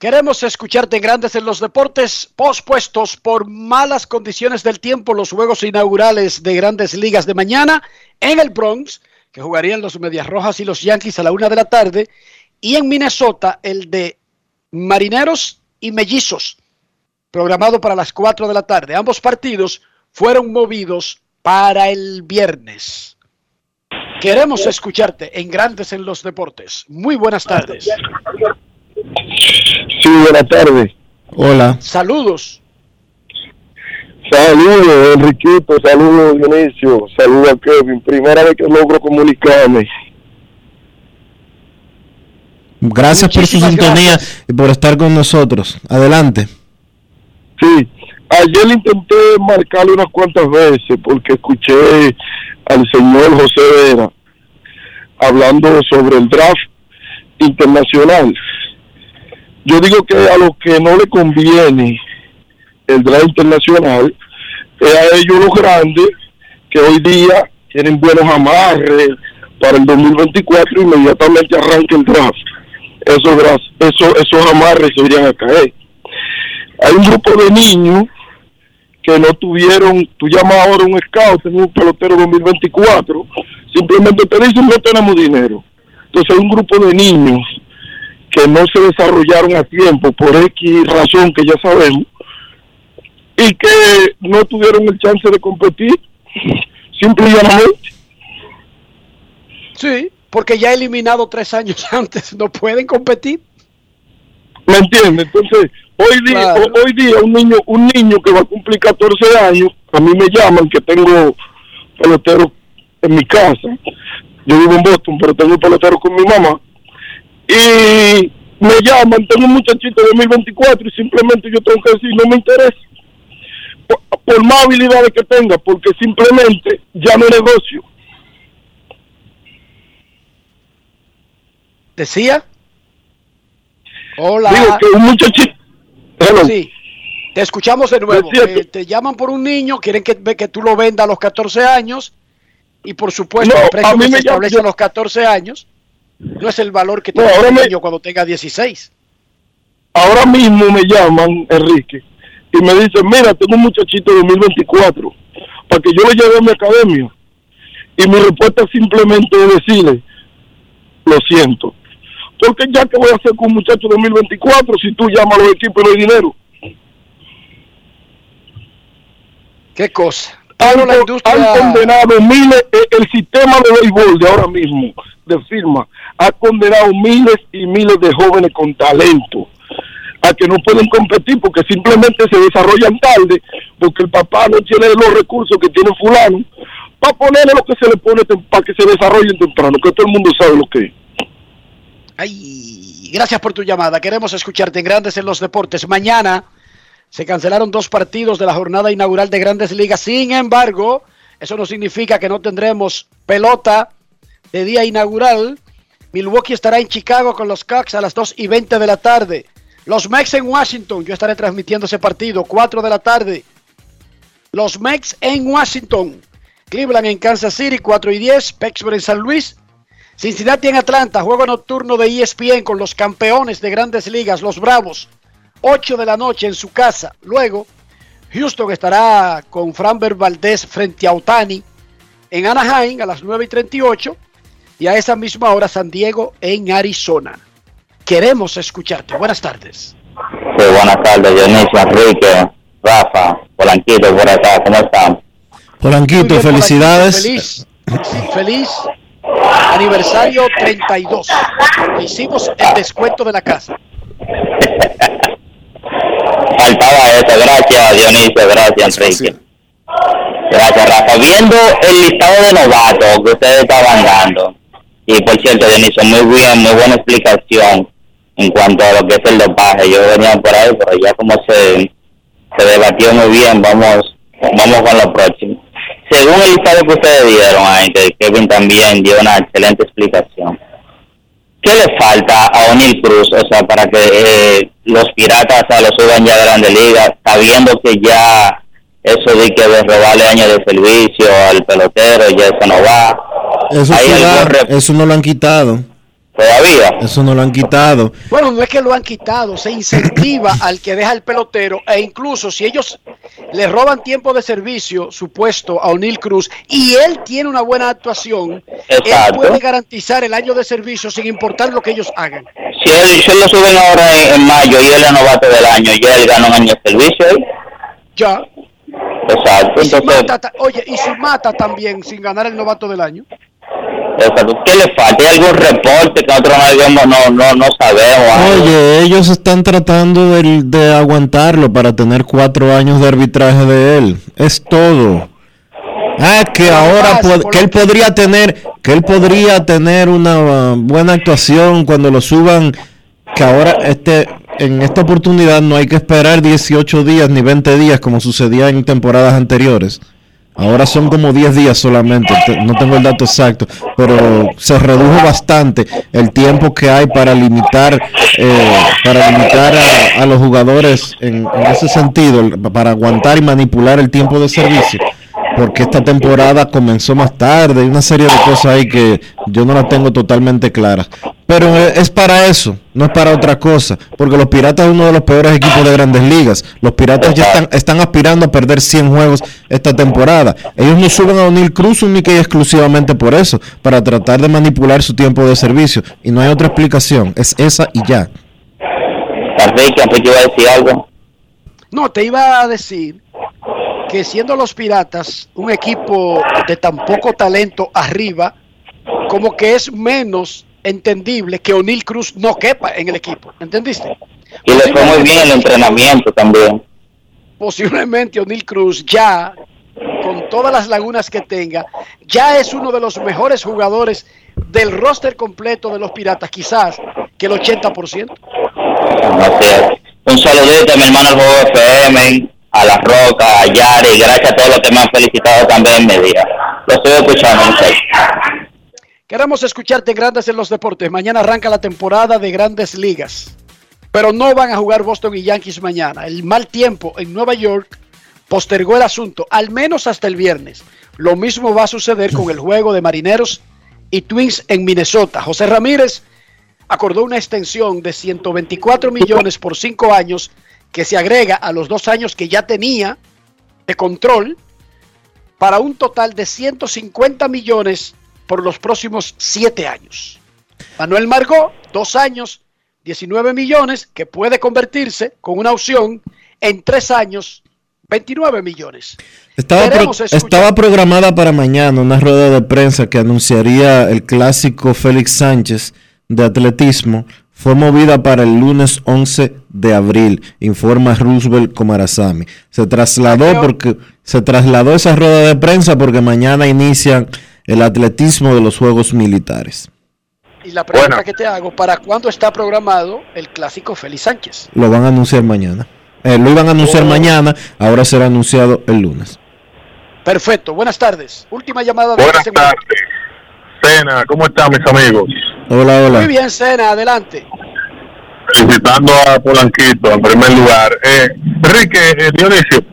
Queremos escucharte en Grandes en los Deportes, pospuestos por malas condiciones del tiempo los juegos inaugurales de Grandes Ligas de mañana en el Bronx, que jugarían los Medias Rojas y los Yankees a la una de la tarde, y en Minnesota el de Marineros y Mellizos, programado para las 4 de la tarde. Ambos partidos fueron movidos para el viernes. Queremos escucharte en Grandes en los Deportes. Muy buenas tardes. Sí, buenas tardes. Hola. Saludos. Saludos, Enriquito. Saludos, Dionisio. Saludos a Kevin. Primera vez que logro comunicarme. Gracias por su sintonía y por estar con nosotros. Adelante. Sí, ayer intenté marcarle unas cuantas veces porque escuché al señor José Vera hablando sobre el draft internacional. Yo digo que a los que no le conviene el draft internacional es a ellos los grandes que hoy día tienen buenos amarres para el 2024 inmediatamente arranca el draft. Esos, esos, esos amarres se irían a caer. Hay un grupo de niños que no tuvieron, tú llamas ahora un scout en un pelotero 2024, simplemente te dicen no tenemos dinero. Entonces hay un grupo de niños que no se desarrollaron a tiempo por X razón que ya sabemos y que no tuvieron el chance de competir, simple y llanamente. Sí, porque ya eliminado tres años antes, no pueden competir. ¿Me entiendes? Entonces, Hoy día, Claro. hoy día un niño, un niño que va a cumplir 14 años, a mí me llaman que tengo pelotero en mi casa. Yo vivo en Boston, pero tengo pelotero con mi mamá. Y me llaman, tengo un muchachito de 2024 y simplemente yo tengo que decir, no me interesa. Por, por más habilidades que tenga, porque simplemente ya no negocio. ¿Decía? Hola. Digo que un muchachito... Hello. Sí. Te escuchamos de nuevo. Eh, te llaman por un niño, quieren que, ve que tú lo vendas a los 14 años y por supuesto No, el precio que se establece a los 14 años no es el valor que No, el me- niño cuando tenga 16. ahora mismo me llaman, Enrique, y me dicen, mira, tengo un muchachito de 2024, para que yo lo lleve a mi academia. Y mi respuesta simplemente es decirle, lo siento. Porque ya que voy a hacer con un muchacho de 2024 si tú llamas a los equipos y no hay dinero. ¿Qué cosa? Han, condenado miles, eh, el sistema de béisbol de ahora mismo, de firma, ha condenado miles y miles de jóvenes con talento a que no pueden competir porque simplemente se desarrollan tarde, porque el papá no tiene los recursos que tiene fulano, para ponerle lo que se le pone para que se desarrollen temprano, que todo el mundo sabe lo que es. Ay, gracias por tu llamada. Queremos escucharte en Grandes en los Deportes. Mañana se cancelaron dos partidos de la jornada inaugural de Grandes Ligas. Sin embargo, eso no significa que no tendremos pelota de día inaugural. Milwaukee estará en Chicago con los Cubs a las 2 y 20 de la tarde. Los Mex en Washington. Yo estaré transmitiendo ese partido, 4 de la tarde. Los Mex en Washington. Cleveland en Kansas City, 4 y 10. Pittsburgh en San Luis. Cincinnati en Atlanta, juego nocturno de ESPN con los campeones de grandes ligas, los Bravos, 8 de la noche en su casa. Luego, Houston estará con Framber Valdez frente a Otani en Anaheim a las 9 y 38 y a esa misma hora San Diego en Arizona. Queremos escucharte. Buenas tardes. Sí, buenas tardes, Dionisio, Enrique, Rafa, Polanquito, por acá, ¿cómo están? Polanquito, bien, felicidades. Feliz, feliz aniversario 32. Hicimos el descuento de la casa. Faltaba eso, gracias Dionisio, gracias Enrique. Gracias Rafa. Viendo el listado de novatos que ustedes estaban dando, y por cierto Dionisio, muy bien, muy buena explicación en cuanto a lo que es el dopaje. Yo venía por ahí, pero ya como se, se debatió muy bien, vamos, vamos con lo próximo. Según el listado que ustedes dieron ahí, que Kevin también dio una excelente explicación. ¿Qué le falta a O'Neill Cruz, o sea, para que eh, los piratas o sea, lo suban ya a Grande Liga, sabiendo que ya eso de que de robarle años de servicio al pelotero, ya eso no va? Eso, ¿Hay sí algún da- rep- eso no lo han quitado. Todavía? Eso no lo han quitado. Bueno, no es que lo han quitado, se incentiva al que deja el pelotero e incluso si ellos le roban tiempo de servicio supuesto a O'Neill Cruz y él tiene una buena actuación, él puede garantizar el año de servicio sin importar lo que ellos hagan. Si él, si él lo suben ahora en, en mayo y él es novato del año, ya él gana un año de servicio. Ya. Exacto, Y si entonces, mata, ta- oye, y si mata también sin ganar el novato del año. Exacto. ¿qué le falta? ¿Hay algún reporte que nosotros no, no, no, no sabemos? algo? Oye, ellos están tratando de, de aguantarlo para tener cuatro años de arbitraje de él. Es todo. Ah, que ahora pod- que él podría tener, que él podría tener una uh, buena actuación cuando lo suban. Que ahora este, en esta oportunidad no hay que esperar 18 días ni 20 días como sucedía en temporadas anteriores. Ahora son como 10 días solamente, te- no tengo el dato exacto, pero se redujo bastante el tiempo que hay para limitar, eh, para limitar a, los jugadores en, ese sentido, para aguantar y manipular el tiempo de servicio, porque esta temporada comenzó más tarde y una serie de cosas ahí que yo no las tengo totalmente claras. Pero es para eso, no es para otra cosa, porque los Piratas es uno de los peores equipos de grandes ligas. Los Piratas ya están, están aspirando a perder 100 juegos esta temporada. Ellos no suben a O'Neill Cruz única y exclusivamente por eso, para tratar de manipular su tiempo de servicio. Y no hay otra explicación, es esa y ya. Enrique, Enrique iba a decir algo. No, te iba a decir que siendo los Piratas un equipo de tan poco talento arriba, como que es menos entendible que O'Neill Cruz no quepa en el equipo. ¿Entendiste? Y le fue muy bien el entrenamiento también. Posiblemente O'Neill Cruz ya, con todas las lagunas que tenga, ya es uno de los mejores jugadores del roster completo de los Piratas, quizás que el 80%. Así es. Un saludito a mi hermano Juego FM, a La Roca, a Yari, gracias a todos los que me han felicitado también día. Lo estoy escuchando. Queremos escucharte Grandes en los Deportes. Mañana arranca la temporada de Grandes Ligas. Pero no van a jugar Boston y Yankees mañana. El mal tiempo en Nueva York postergó el asunto, al menos hasta el viernes. Lo mismo va a suceder con el juego de Marineros y Twins en Minnesota. José Ramírez acordó una extensión de 124 millones por cinco años que se agrega a los dos años que ya tenía de control para un total de 150 millones por los próximos siete años. Manuel Margot, dos años, 19 millones, que puede convertirse con una opción en tres años, 29 millones. Estaba, pro- estaba programada para mañana una rueda de prensa que anunciaría el clásico Félix Sánchez de atletismo. Fue movida para el lunes 11 de abril, informa Roosevelt Comarazami. Se trasladó porque se trasladó esa rueda de prensa porque mañana inician el atletismo de los Juegos Militares. Y la pregunta que te hago, ¿para cuándo está programado el clásico Félix Sánchez? Lo van a anunciar mañana. Eh, lo iban a anunciar mañana, ahora será anunciado el lunes. Perfecto, buenas tardes. Última llamada de Buenas este tardes. Cena, ¿cómo están mis amigos? Hola, Muy bien, Sena, adelante. Felicitando a Polanquito en primer lugar. Eh, Enrique, eh, Dionisio,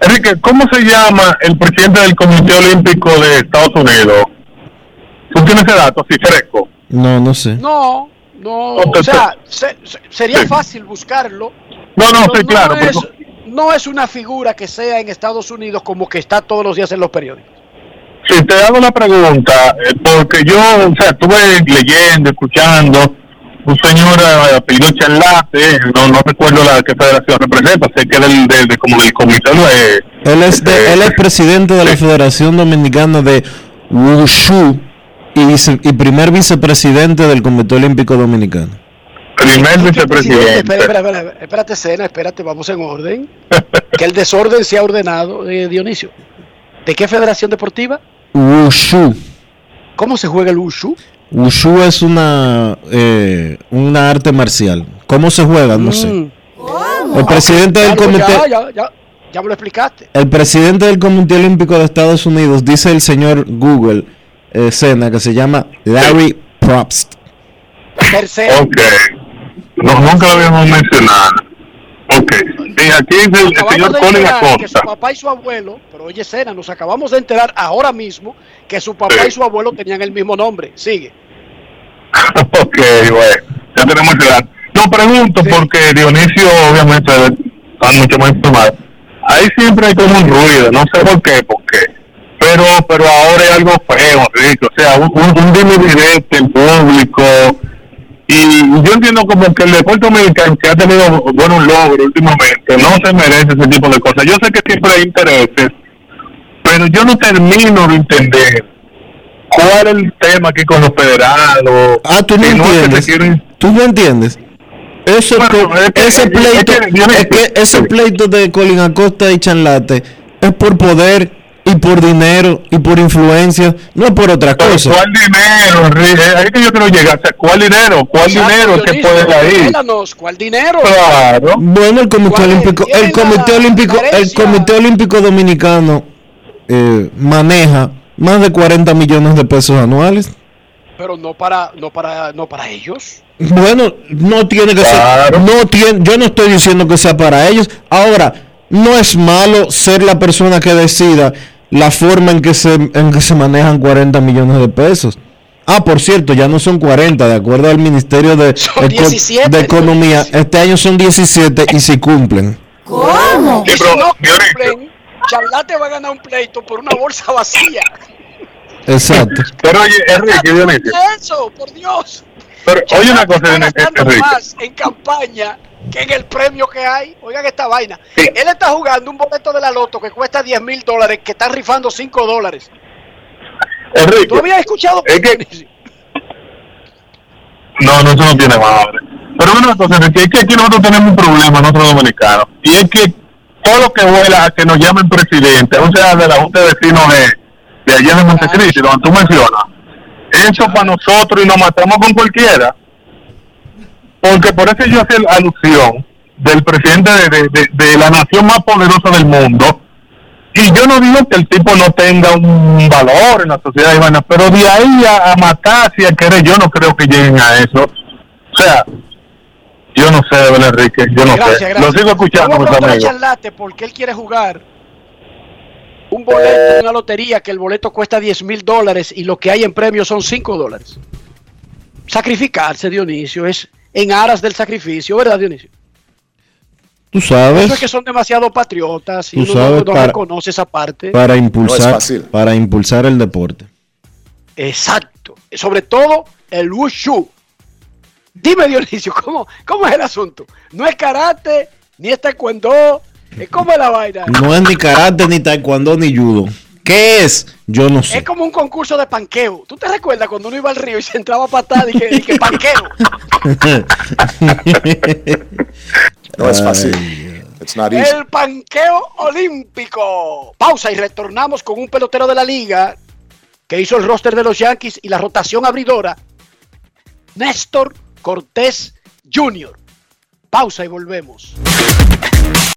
Enrique, ¿cómo se llama el presidente del Comité Olímpico de Estados Unidos? ¿Tú tienes ese dato así fresco? No, no sé. No, no, o sea, se- se- sería fácil buscarlo. No, no, sí, claro. es, pero- no es una figura que sea en Estados Unidos como que está todos los días en los periódicos. Si te hago la pregunta, eh, porque yo, o sea, estuve leyendo, escuchando, un señor eh, apellido Charlate, no, no recuerdo la qué federación representa, sé que era el de, de- como del comité de, Él es, de- él es presidente de la Federación Dominicana de Wushu y, vice- y primer vicepresidente del Comité Olímpico Dominicano. primer vicepresidente. Espera, espera, espera, espérate, Sena, espérate, vamos en orden. que el desorden se ha ordenado, eh, Dionisio. ¿De qué federación deportiva? Wushu. ¿Cómo se juega el Wushu? Wushu es una, eh, una arte marcial. ¿Cómo se juega? No sé. El presidente del comité, Ya, ya, ya, ya me lo explicaste. el presidente del Comité Olímpico de Estados Unidos dice el señor Google eh, Sena que se llama Larry Probst. Tercero. Ok. No, nunca lo habíamos mencionado. Ok. Y aquí dice el, señor de Colin enterar que su Acosta. papá y su abuelo, pero oye, Sena, nos acabamos de enterar ahora mismo que su papá y su abuelo tenían el mismo nombre. Sigue. ok, bueno. Ya tenemos ese dato. No pregunto porque Dionisio, obviamente, está mucho más informado. Ahí siempre hay como un ruido, no sé por qué, por qué. Pero, pero ahora hay algo feo, Enrique. O sea, un, un, un en público. Y yo entiendo como que el deporte dominicano que ha tenido buenos logros últimamente no se merece ese tipo de cosas. Yo sé que siempre hay intereses, pero yo no termino de entender cuál es el tema aquí con los federados. Ah, tú no entiendes. quieren- ¿Tú no entiendes? Que- ese pleito, es que ese pleito de Colin Acosta y Chanlate es por poder y por dinero y por influencia, no por otra Pero cosa. ¿Cuál dinero, Enrique? Ahí que yo quiero llegar. O sea, ¿Cuál dinero? ¿Cuál Exacto, dinero Dionisio, puede ahí? ¿Cuál dinero? Claro. Bueno, el Comité Olímpico, el Comité Olímpico, el Comité Olímpico Dominicano eh, maneja más de 40 millones de pesos anuales. Pero no para, no para, no para ellos. Bueno, no tiene que ser, no tiene, yo no estoy diciendo que sea para ellos. Ahora, no es malo ser la persona que decida la forma en que se, en que se manejan 40 millones de pesos. Ah, por cierto, ya no son 40, de acuerdo al Ministerio de, Eco- 17, de Economía. Este año son 17 y si cumplen. ¿Cómo? Sí, Y si pero, no cumplen, Charlate va a ganar un pleito por una bolsa vacía. Exacto. Pero oye, Enrique, Dionisio. Eso, por Dios. Pero oye una cosa, Enrique. más en campaña que en el premio que hay. Oigan esta vaina. Él está jugando un boleto de la loto que cuesta 10 mil dólares, que está rifando 5 dólares. Enrique. ¿Tú habías escuchado? Es que... No, no, eso no tiene madre. Pero bueno, entonces, es que, aquí nosotros tenemos un problema, nosotros dominicanos, y es que todo lo que vuela a que nos llamen presidente, o sea, de la Junta de Vecinos de, de allá de Montecristi, donde tú mencionas, eso para nosotros y nos matamos con cualquiera, porque por eso yo hacía alusión del presidente de, de- de- de la nación más poderosa del mundo, y yo no digo que el tipo no tenga un valor en la sociedad ivana, pero de ahí a, a matarse y a querer, yo no creo que lleguen a eso. O sea, yo no sé, verdad, Enrique, yo no gracias, sé. gracias. Lo sigo escuchando, mis amigos. Porque él quiere jugar un boleto, una lotería, que el boleto cuesta 10 mil dólares y lo que hay en premio son 5 dólares. Sacrificarse, Dionisio, es en aras del sacrificio, ¿verdad, Dionisio? Tú sabes. Eso es que son demasiado patriotas y Tú uno sabes no, no reconoce esa parte. Para impulsar, fácil. para impulsar el deporte. Exacto. Sobre todo el wushu. Dime, Dionisio, ¿cómo, ¿cómo es el asunto? No es karate, ni es taekwondo. ¿Cómo es la vaina? No es ni karate, ni taekwondo, ni judo. ¿Qué es? Yo no sé. Es como un concurso de panqueo. ¿Tú te recuerdas cuando uno iba al río y se entraba a patada y que, y que panqueo? No es fácil. It's not easy. El panqueo olímpico. Pausa y retornamos con un pelotero de la liga que hizo el roster de los Yankees y la rotación abridora. Néstor Cortés Jr. Pausa y volvemos.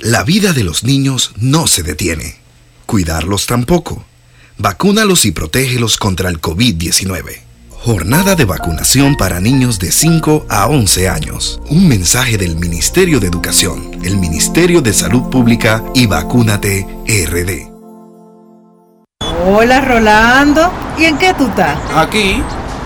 La vida de los niños no se detiene. Cuidarlos tampoco. Vacúnalos y protégelos contra el COVID-19. Jornada de vacunación para niños de 5 a 11 años. Un mensaje del Ministerio de Educación, el Ministerio de Salud Pública y Vacúnate RD. Hola Rolando, ¿y en qué tú estás? Aquí,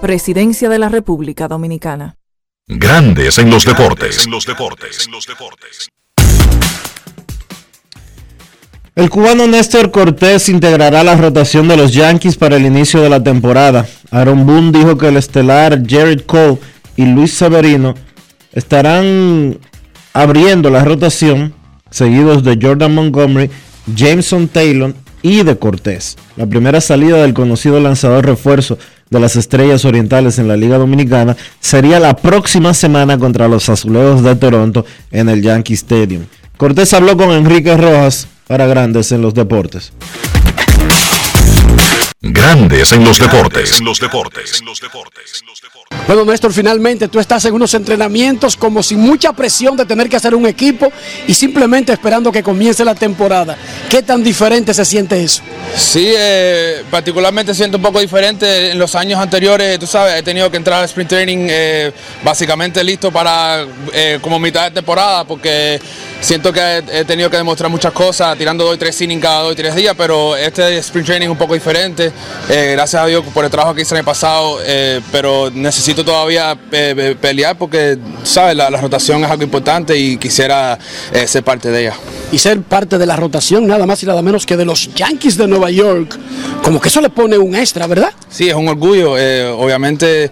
Presidencia de la República Dominicana. Grandes en los deportes. En los deportes. En los deportes. El cubano Néstor Cortés integrará la rotación de los Yankees para el inicio de la temporada. Aaron Boone dijo que el estelar Jared Cole y Luis Severino estarán abriendo la rotación, seguidos de Jordan Montgomery, Jameson Taylor y de Cortés. La primera salida del conocido lanzador refuerzo de las Estrellas Orientales en la Liga Dominicana sería la próxima semana contra los Azulejos de Toronto en el Yankee Stadium. Cortés habló con Enrique Rojas para Grandes en los Deportes. Grandes en los deportes. En los deportes. Bueno, Néstor, finalmente tú estás en unos entrenamientos como sin mucha presión de tener que hacer un equipo y simplemente esperando que comience la temporada. ¿Qué tan diferente se siente eso? Sí, eh, particularmente siento un poco diferente. En los años anteriores, tú sabes, he tenido que entrar al sprint training eh, básicamente listo para eh, como mitad de temporada porque siento que he, tenido que demostrar muchas cosas, tirando dos y tres innings cada dos y tres días, pero este sprint training es un poco diferente. Eh, gracias a Dios por el trabajo que hice en el pasado, eh, pero necesito todavía eh, pelear porque, sabes, la, la rotación es algo importante y quisiera ser parte de ella. Y ser parte de la rotación nada más y nada menos que de los Yankees de Nueva York. Como que eso le pone un extra, ¿verdad? Sí, es un orgullo. obviamente,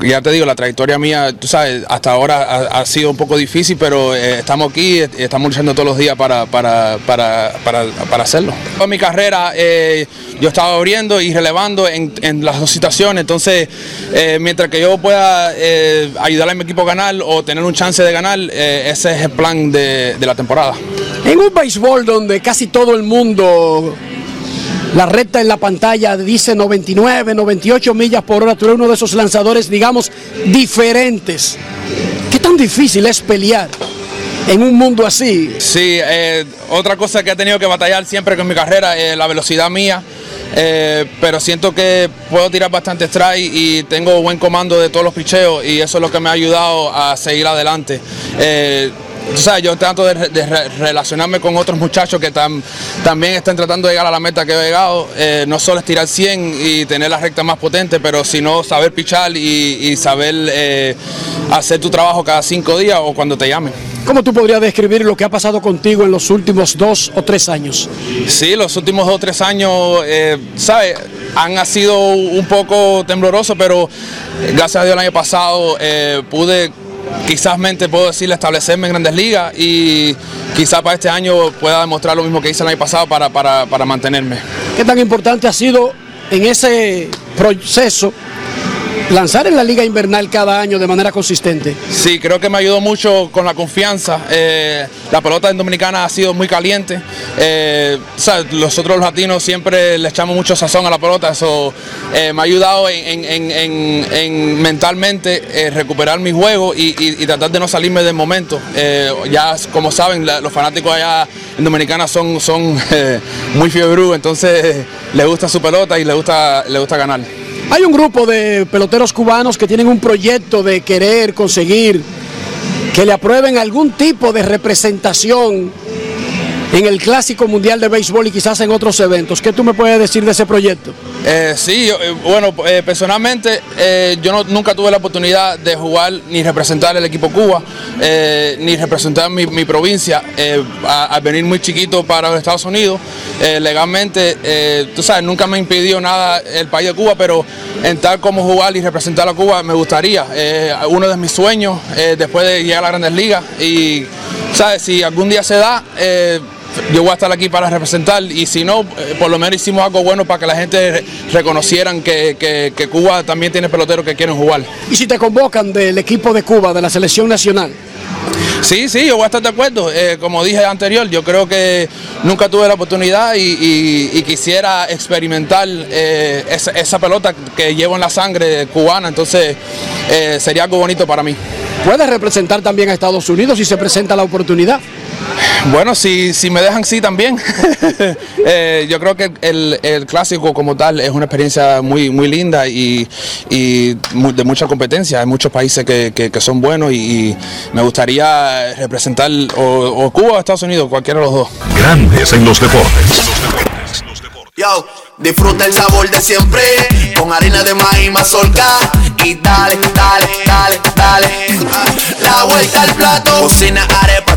ya te digo, la trayectoria mía, tú sabes, hasta ahora ha, ha sido un poco difícil, pero estamos aquí, estamos luchando todos los días para, para, para, para, hacerlo. En mi carrera eh, yo estaba abriendo y relevando en, las dos situaciones, entonces eh, mientras que yo pueda eh, ayudar a mi equipo a ganar o tener un chance de ganar, ese es el plan de, de la temporada. En un béisbol donde casi todo el mundo, la recta en la pantalla dice 99, 98 millas por hora, tú eres uno de esos lanzadores, digamos, diferentes. ¿Qué tan difícil es pelear en un mundo así? Sí, eh, otra cosa que he tenido que batallar siempre con mi carrera es la velocidad mía. eh, pero siento que puedo tirar bastante strike y tengo buen comando de todos los picheos y eso es lo que me ha ayudado a seguir adelante. Eh, tú sabes, yo trato de, re- de re- relacionarme con otros muchachos que tam- también están tratando de llegar a la meta que he llegado. Eh, no solo es tirar 100 y tener la recta más potente, pero sino saber pichar y, saber eh, hacer tu trabajo cada cinco días o cuando te llamen. ¿Cómo tú podrías describir lo que ha pasado contigo en los últimos dos o tres años? Sí, los últimos dos o tres años, eh, ¿sabes? Han sido un poco temblorosos, pero gracias a Dios el año pasado eh, pude, quizás mente puedo decirle, establecerme en grandes ligas y quizás para este año pueda demostrar lo mismo que hice el año pasado para, para, para mantenerme. ¿Qué tan importante ha sido en ese proceso lanzar en la liga invernal cada año de manera consistente? Sí, creo que me ayudó mucho con la confianza. Eh, la pelota en Dominicana ha sido muy caliente. Eh. Nosotros los latinos siempre le echamos mucho sazón a la pelota. Eso eh, me ha ayudado en, en- en- en- en mentalmente recuperar mi juego y, tratar de no salirme del momento. Ya como saben, los fanáticos allá en Dominicana son, son muy fiebrudos, entonces les gusta su pelota y les gusta, les gusta ganar. Hay un grupo de peloteros cubanos que tienen un proyecto de querer conseguir que le aprueben algún tipo de representación en el Clásico Mundial de Béisbol y quizás en otros eventos. ¿Qué tú me puedes decir de ese proyecto? Eh, sí, yo, eh, bueno, eh, personalmente yo nunca tuve la oportunidad de jugar ni representar el equipo Cuba, ni representar mi, provincia. al venir muy chiquito para los Estados Unidos, legalmente, tú sabes, nunca me impidió nada el país de Cuba, pero entrar como jugar y representar a Cuba me gustaría. Uno de mis sueños después de llegar a las grandes ligas y, sabes, si algún día se da... yo voy a estar aquí para representar y si no, eh, por lo menos hicimos algo bueno para que la gente re- reconocieran que, que- que Cuba también tiene peloteros que quieren jugar. Y si te convocan del equipo de Cuba, de la selección nacional. Sí, sí, yo voy a estar de acuerdo. Eh, como dije anterior, yo creo que nunca tuve la oportunidad y, y- y quisiera experimentar eh, esa, esa pelota que llevo en la sangre cubana, entonces eh, sería algo bonito para mí. Puedes representar también a Estados Unidos si se presenta la oportunidad. Bueno, si, si me dejan sí también. Eh, yo creo que el, el clásico como tal es una experiencia muy, muy linda y, y de mucha competencia. Hay muchos países que, que- que son buenos y, y me gustaría representar o, o Cuba o Estados Unidos, cualquiera de los dos. Grandes en los deportes. Yo, disfruta el sabor de siempre con harina de maíz mazorca y dale, dale, dale, dale. La vuelta al plato, cocina arepa,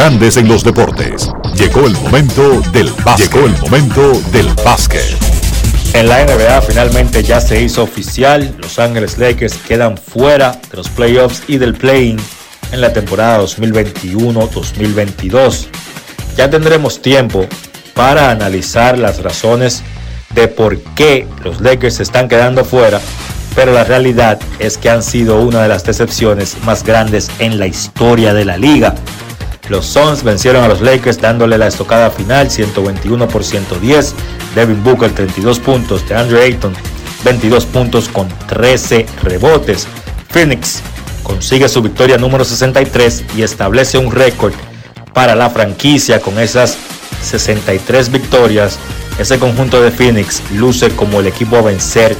Grandes en los deportes. Llegó el momento del básquet. Llegó el momento del básquet. En la NBA finalmente ya se hizo oficial, Los Ángeles Lakers quedan fuera de los playoffs y del play-in en la temporada 2021-2022. Ya tendremos tiempo para analizar las razones de por qué los Lakers están quedando fuera, pero la realidad es que han sido una de las decepciones más grandes en la historia de la liga. Los Suns vencieron a los Lakers dándole la estocada final 121 por 110. Devin Booker 32 puntos, de Andrew Ayton 22 puntos con 13 rebotes. Phoenix consigue su victoria número 63 y establece un récord para la franquicia con esas 63 victorias. Ese conjunto de Phoenix luce como el equipo a vencer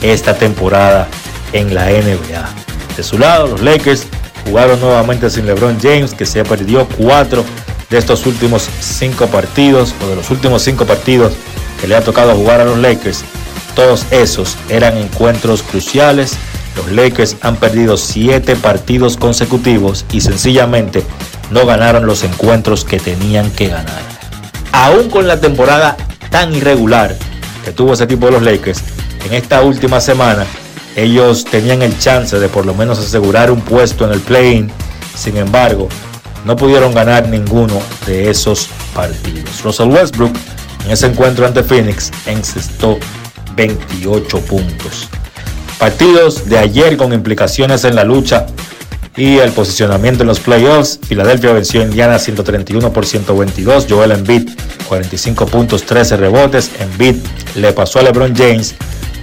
esta temporada en la NBA. De su lado, los Lakers jugaron nuevamente sin LeBron James, que se perdió cuatro de estos últimos cinco partidos, o de los últimos cinco partidos que le ha tocado jugar a los Lakers. Todos esos eran encuentros cruciales. Los Lakers han perdido siete partidos consecutivos y sencillamente no ganaron los encuentros que tenían que ganar. Aún con la temporada tan irregular que tuvo ese equipo de los Lakers, en esta última semana ellos tenían el chance de por lo menos asegurar un puesto en el play-in. Sin embargo, no pudieron ganar ninguno de esos partidos. Russell Westbrook en ese encuentro ante Phoenix encestó 28 puntos. Partidos de ayer con implicaciones en la lucha y el posicionamiento en los playoffs. Filadelfia venció a Indiana 131 por 122. Joel Embiid 45 puntos, 13 rebotes. Embiid le pasó a LeBron James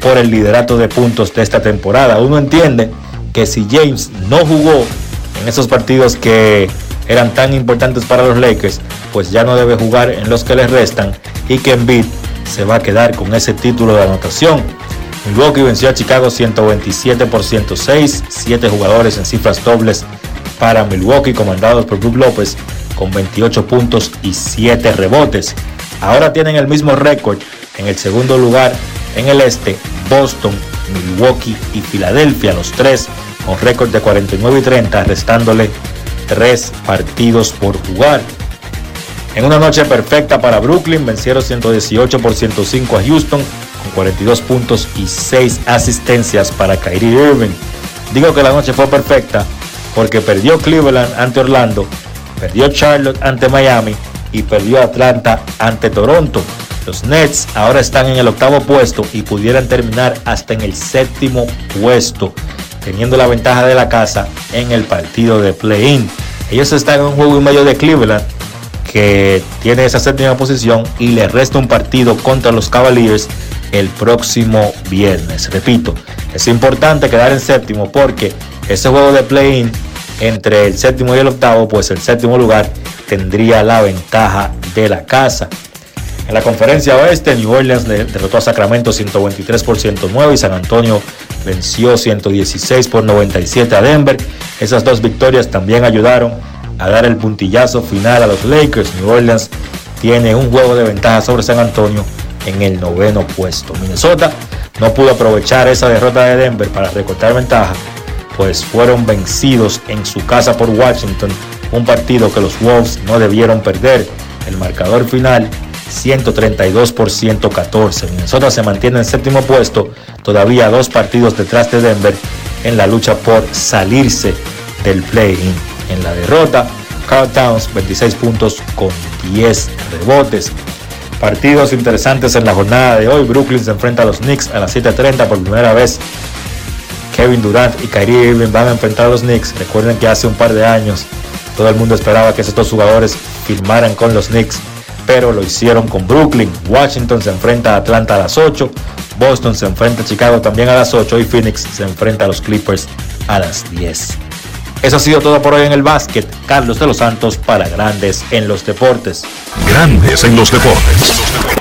por el liderato de puntos de esta temporada. Uno entiende que si James no jugó en esos partidos que eran tan importantes para los Lakers, pues ya no debe jugar en los que les restan y que Embiid se va a quedar con ese título de anotación. Milwaukee venció a Chicago 127 por 106, 7 jugadores en cifras dobles para Milwaukee comandados por Brook López con 28 puntos y 7 rebotes. Ahora tienen el mismo récord en el segundo lugar en el este, Boston, Milwaukee y Filadelfia, los tres con récord de 49 y 30, restándole tres partidos por jugar. En una noche perfecta para Brooklyn, vencieron 118 por 105 a Houston, con 42 puntos y 6 asistencias para Kyrie Irving. Digo que la noche fue perfecta porque perdió Cleveland ante Orlando, perdió Charlotte ante Miami y perdió Atlanta ante Toronto. Los Nets ahora están en el octavo puesto y pudieran terminar hasta en el séptimo puesto, teniendo la ventaja de la casa en el partido de play-in. Ellos están en un juego y medio de Cleveland que tiene esa séptima posición y le resta un partido contra los Cavaliers el próximo viernes. Repito, es importante quedar en séptimo porque ese juego de play-in entre el séptimo y el octavo, pues el séptimo lugar tendría la ventaja de la casa. En la conferencia oeste, New Orleans derrotó a Sacramento 123 por 109 y San Antonio venció 116 por 97 a Denver. Esas dos victorias también ayudaron a dar el puntillazo final a los Lakers. New Orleans tiene un juego de ventaja sobre San Antonio en el noveno puesto. Minnesota no pudo aprovechar esa derrota de Denver para recortar ventaja, pues fueron vencidos en su casa por Washington, un partido que los Wolves no debieron perder. El marcador final 132 por 114. Minnesota se mantiene en séptimo puesto, todavía dos partidos detrás de Denver en la lucha por salirse del play-in. En la derrota, Carl Towns 26 puntos con 10 rebotes. Partidos interesantes en la jornada de hoy. Brooklyn se enfrenta a los Knicks a las 7.30 por primera vez. Kevin Durant y Kyrie Irving van a enfrentar a los Knicks. Recuerden que hace un par de años todo el mundo esperaba que esos dos jugadores firmaran con los Knicks, pero lo hicieron con Brooklyn. Washington se enfrenta a Atlanta a las 8. Boston se enfrenta a Chicago también a las 8 y Phoenix se enfrenta a los Clippers a las 10. Eso ha sido todo por hoy en el básquet. Carlos de los Santos para Grandes en los Deportes. Grandes en los Deportes.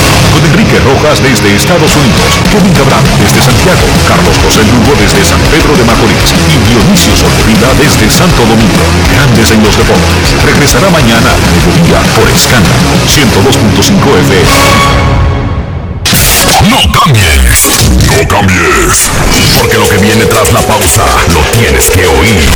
Con Enrique Rojas desde Estados Unidos, Kevin Cabral desde Santiago, Carlos José Lugo desde San Pedro de Macorís y Dionisio Solterida desde Santo Domingo. Grandes en los Deportes. Regresará mañana a mediodía por Escándalo 102.5 FM. No cambies, no cambies, porque lo que viene tras la pausa lo tienes que oír.